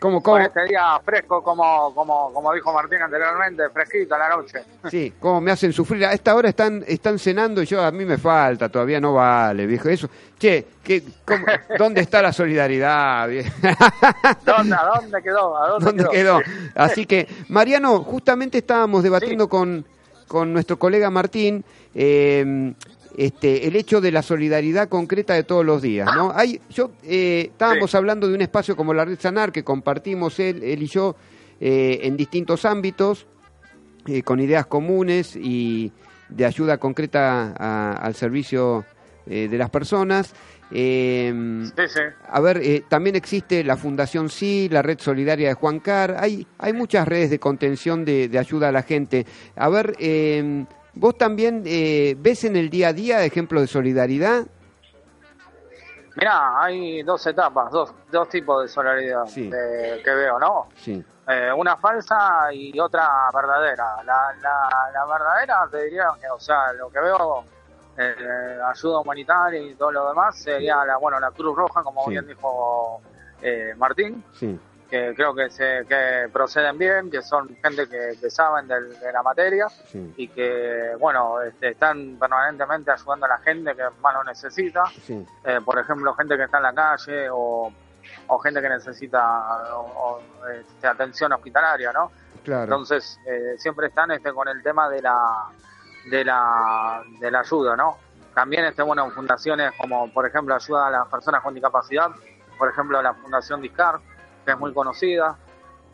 [SPEAKER 3] ¿Cómo, cómo,
[SPEAKER 9] Con este día fresco, como, como, como dijo Martín anteriormente, fresquito a la noche.
[SPEAKER 3] sí, cómo me hacen sufrir? A esta hora están, están cenando y yo a mí me falta, todavía no vale, viejo. Eso, che, ¿qué, cómo- ¿dónde está la solidaridad?
[SPEAKER 9] ¿Dónde, ¿A dónde quedó? ¿A dónde,
[SPEAKER 3] ¿Dónde quedó? Así que, Mariano, justamente estábamos debatiendo con, con nuestro colega Martín eh, este, el hecho de la solidaridad concreta de todos los días, ¿no? Hay, yo eh, estábamos
[SPEAKER 9] Sí.
[SPEAKER 3] hablando de un espacio como la Red Sanar que compartimos él, él y yo eh, en distintos ámbitos, eh, con ideas comunes y de ayuda concreta a- al servicio eh, de las personas. Eh,
[SPEAKER 9] Sí, sí.
[SPEAKER 3] a ver, eh, también existe la Fundación Sí, la Red Solidaria de Juan Car. Hay, hay muchas redes de contención de, de ayuda a la gente. A ver, eh, ¿vos también eh, ves en el día a día ejemplos de solidaridad?
[SPEAKER 9] Mirá, hay dos etapas, dos, dos tipos de solidaridad
[SPEAKER 3] Sí.
[SPEAKER 9] que veo, ¿no?
[SPEAKER 3] Sí,
[SPEAKER 9] Eh, una falsa y otra verdadera. La, la, la verdadera, te diría, que, o sea, lo que veo, eh, ayuda humanitaria y todo lo demás, sería la, bueno, la Cruz Roja, como
[SPEAKER 3] Sí.
[SPEAKER 9] bien dijo eh, Martín,
[SPEAKER 3] sí,
[SPEAKER 9] que creo que se que proceden bien, que son gente que, que saben del- de la materia
[SPEAKER 3] sí,
[SPEAKER 9] y que, bueno, este, están permanentemente ayudando a la gente que más lo necesita. Eh, por ejemplo, gente que está en la calle o, o gente que necesita o- o, este, atención hospitalaria, ¿no?
[SPEAKER 3] claro.
[SPEAKER 9] Entonces, eh, siempre están este, con el tema de la, de la, de la ayuda, ¿no? También, este, bueno, fundaciones como, por ejemplo, ayuda a las personas con discapacidad, por ejemplo, la Fundación Discar, que es muy conocida,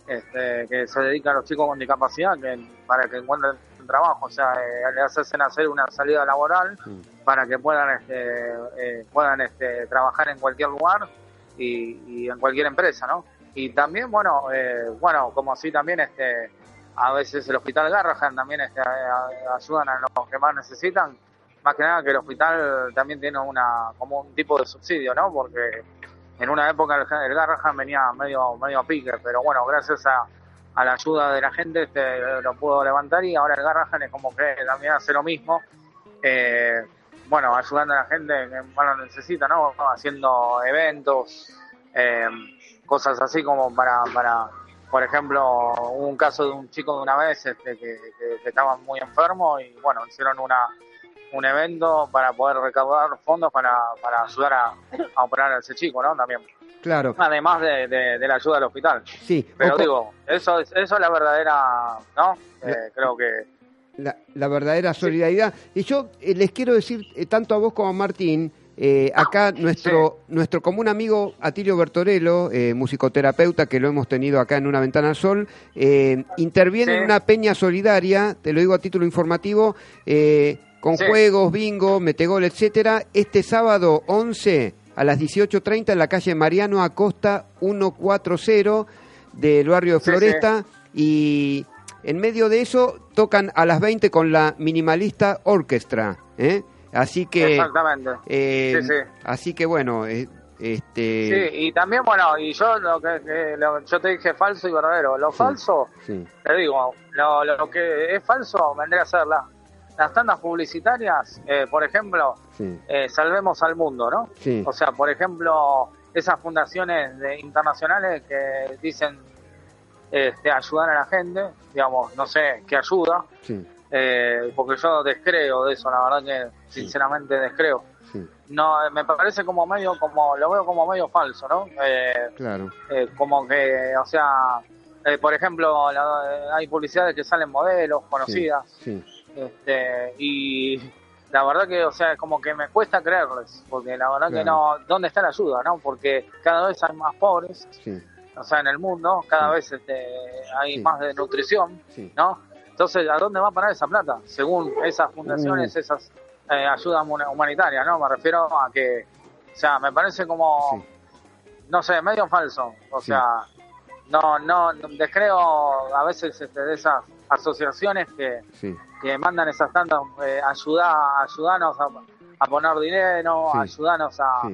[SPEAKER 9] este, que se dedica a los chicos con discapacidad que, para que encuentren un trabajo, o sea, eh, le hacen hacer una salida laboral para que puedan este, eh, puedan este, trabajar en cualquier lugar y, y en cualquier empresa, ¿no? Y también, bueno, eh, bueno, como así también este, a veces el Hospital Garrahan también este, ayudan a los que más necesitan, más que nada que el hospital también tiene una como un tipo de subsidio, ¿no? Porque en una época el, el Garrahan venía medio medio a pique, pero bueno, gracias a, a la ayuda de la gente este, lo pudo levantar y ahora el Garrahan es como que también hace lo mismo. Eh, bueno, ayudando a la gente que más lo necesita, ¿no? Haciendo eventos, eh, cosas así como para, para, por ejemplo, hubo un caso de un chico de una vez este, que, que- que estaba muy enfermo y bueno, hicieron una un evento para poder recaudar fondos para, para ayudar a, a operar a ese chico, ¿no? También.
[SPEAKER 3] Claro,
[SPEAKER 9] Además de, de- de la ayuda al hospital.
[SPEAKER 3] sí.
[SPEAKER 9] Pero digo, eso es, eso es la verdadera, ¿no? Eh,
[SPEAKER 3] La-
[SPEAKER 9] creo que
[SPEAKER 3] la, la verdadera solidaridad. Y yo eh, les quiero decir, eh, tanto a vos como a Martín, eh, acá nuestro, nuestro común amigo Atilio Bertorello, eh, musicoterapeuta, que lo hemos tenido acá en Una Ventana al Sol, eh, interviene
[SPEAKER 9] Sí.
[SPEAKER 3] en una peña solidaria, te lo digo a título informativo, eh, con
[SPEAKER 9] Sí.
[SPEAKER 3] juegos, bingo, metegol, etcétera, este sábado 11 a las 18.30 en la calle Mariano Acosta 140 del barrio de Floresta y en medio de eso tocan a las 20 con la Minimalista Orchestra, ¿eh? Así que
[SPEAKER 9] exactamente.
[SPEAKER 3] eh,
[SPEAKER 9] Sí, sí.
[SPEAKER 3] así que bueno, eh, este
[SPEAKER 9] Sí, y también, bueno, y yo lo que, que lo- yo te dije falso y verdadero. Lo
[SPEAKER 3] Sí.
[SPEAKER 9] falso,
[SPEAKER 3] sí,
[SPEAKER 9] te digo, lo, lo que es falso vendría a ser la, las tandas publicitarias, eh, por ejemplo,
[SPEAKER 3] sí,
[SPEAKER 9] eh, Salvemos al Mundo, ¿no? O sea, por ejemplo, esas fundaciones de- internacionales que dicen este, ayudar a la gente, digamos, no sé, qué ayuda, eh, porque yo descreo de eso, la verdad que sinceramente descreo.
[SPEAKER 3] sí,
[SPEAKER 9] No, eh, me parece como medio, como lo veo como medio falso, ¿no? Eh,
[SPEAKER 3] claro,
[SPEAKER 9] eh, como que, o sea, eh, por ejemplo, la- hay publicidades que salen modelos conocidas,
[SPEAKER 3] sí,
[SPEAKER 9] este, y la verdad que, o sea, como que me cuesta creerles, porque la verdad que no, ¿dónde está la ayuda, no? Porque cada vez hay más pobres, o sea, en el mundo, cada vez este, hay más de nutrición. ¿no? Entonces, ¿a dónde va a parar esa plata? Según esas fundaciones,
[SPEAKER 3] Uh.
[SPEAKER 9] esas eh, ayuda huma- humanitaria, ¿no? Me refiero a que, o sea, me parece como, no sé, medio falso. O
[SPEAKER 3] Sí.
[SPEAKER 9] sea, no, no, descreo a veces este, de esas asociaciones que,
[SPEAKER 3] Sí.
[SPEAKER 9] que mandan esas tantas, eh, ayuda, ayudanos a, a poner dinero, ayudanos a...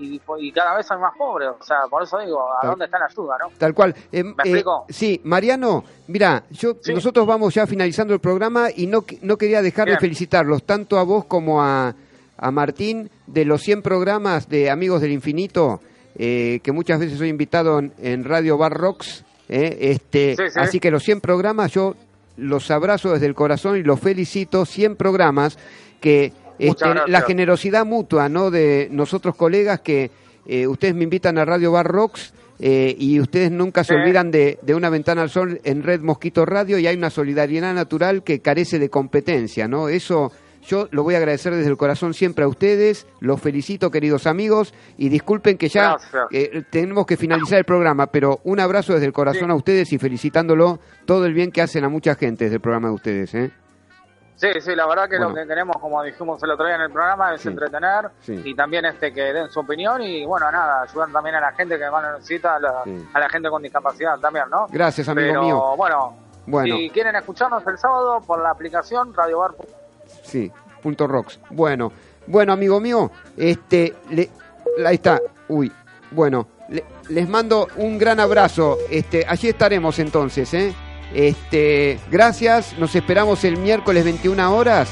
[SPEAKER 9] Y, y cada vez hay más pobres, o sea, por eso digo, ¿a
[SPEAKER 3] Tal-
[SPEAKER 9] dónde está la ayuda, no?
[SPEAKER 3] Tal cual. Eh,
[SPEAKER 9] ¿Me
[SPEAKER 3] eh,
[SPEAKER 9] explico?
[SPEAKER 3] sí, Mariano, mira, yo nosotros vamos ya finalizando el programa y no, no quería dejar de felicitarlos, tanto a vos como a, a Martín, de los 100 programas de Amigos del Infinito, eh, que muchas veces soy invitado en, en Radio Bar Rocks. eh, este,
[SPEAKER 9] Sí, sí.
[SPEAKER 3] Así que los 100 programas yo los abrazo desde el corazón y los felicito. 100 programas que este, la generosidad mutua ¿no? de nosotros colegas que eh, ustedes me invitan a Radio Bar Rocks eh, y ustedes nunca se olvidan de, de una ventana al sol en Red Mosquito Radio y hay una solidaridad natural que carece de competencia, ¿no? Eso yo lo voy a agradecer desde el corazón siempre a ustedes, los felicito queridos amigos y disculpen que ya eh, tenemos que finalizar el programa, pero un abrazo desde el corazón a ustedes y felicitándolo todo el bien que hacen a mucha gente desde el programa de ustedes, ¿eh?
[SPEAKER 9] Sí, sí, la verdad que
[SPEAKER 3] Bueno.
[SPEAKER 9] lo que queremos, como dijimos el otro día en el programa, es
[SPEAKER 3] Sí.
[SPEAKER 9] entretener
[SPEAKER 3] Sí.
[SPEAKER 9] y también este que den su opinión y bueno, nada, ayudar también a la gente que más necesita, a la,
[SPEAKER 3] Sí.
[SPEAKER 9] a la gente con discapacidad también, ¿no?
[SPEAKER 3] Gracias, amigo
[SPEAKER 9] Pero
[SPEAKER 3] mío.
[SPEAKER 9] bueno,
[SPEAKER 3] Bueno.
[SPEAKER 9] si quieren escucharnos el sábado por la aplicación Radio Bar.
[SPEAKER 3] Sí, punto rocks. Bueno, bueno, amigo mío, este, le, ahí está. Uy, bueno, le- les mando un gran abrazo. Este, allí estaremos entonces, ¿eh? Este, gracias, nos esperamos el miércoles 21 horas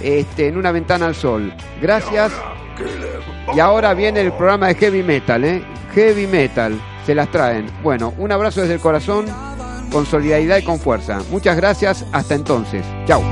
[SPEAKER 3] este, en una ventana al sol. Gracias. Y ahora viene el programa de heavy metal, ¿eh? Heavy metal, se las traen. Bueno, un abrazo desde el corazón, con solidaridad y con fuerza. Muchas gracias, hasta entonces. Chao.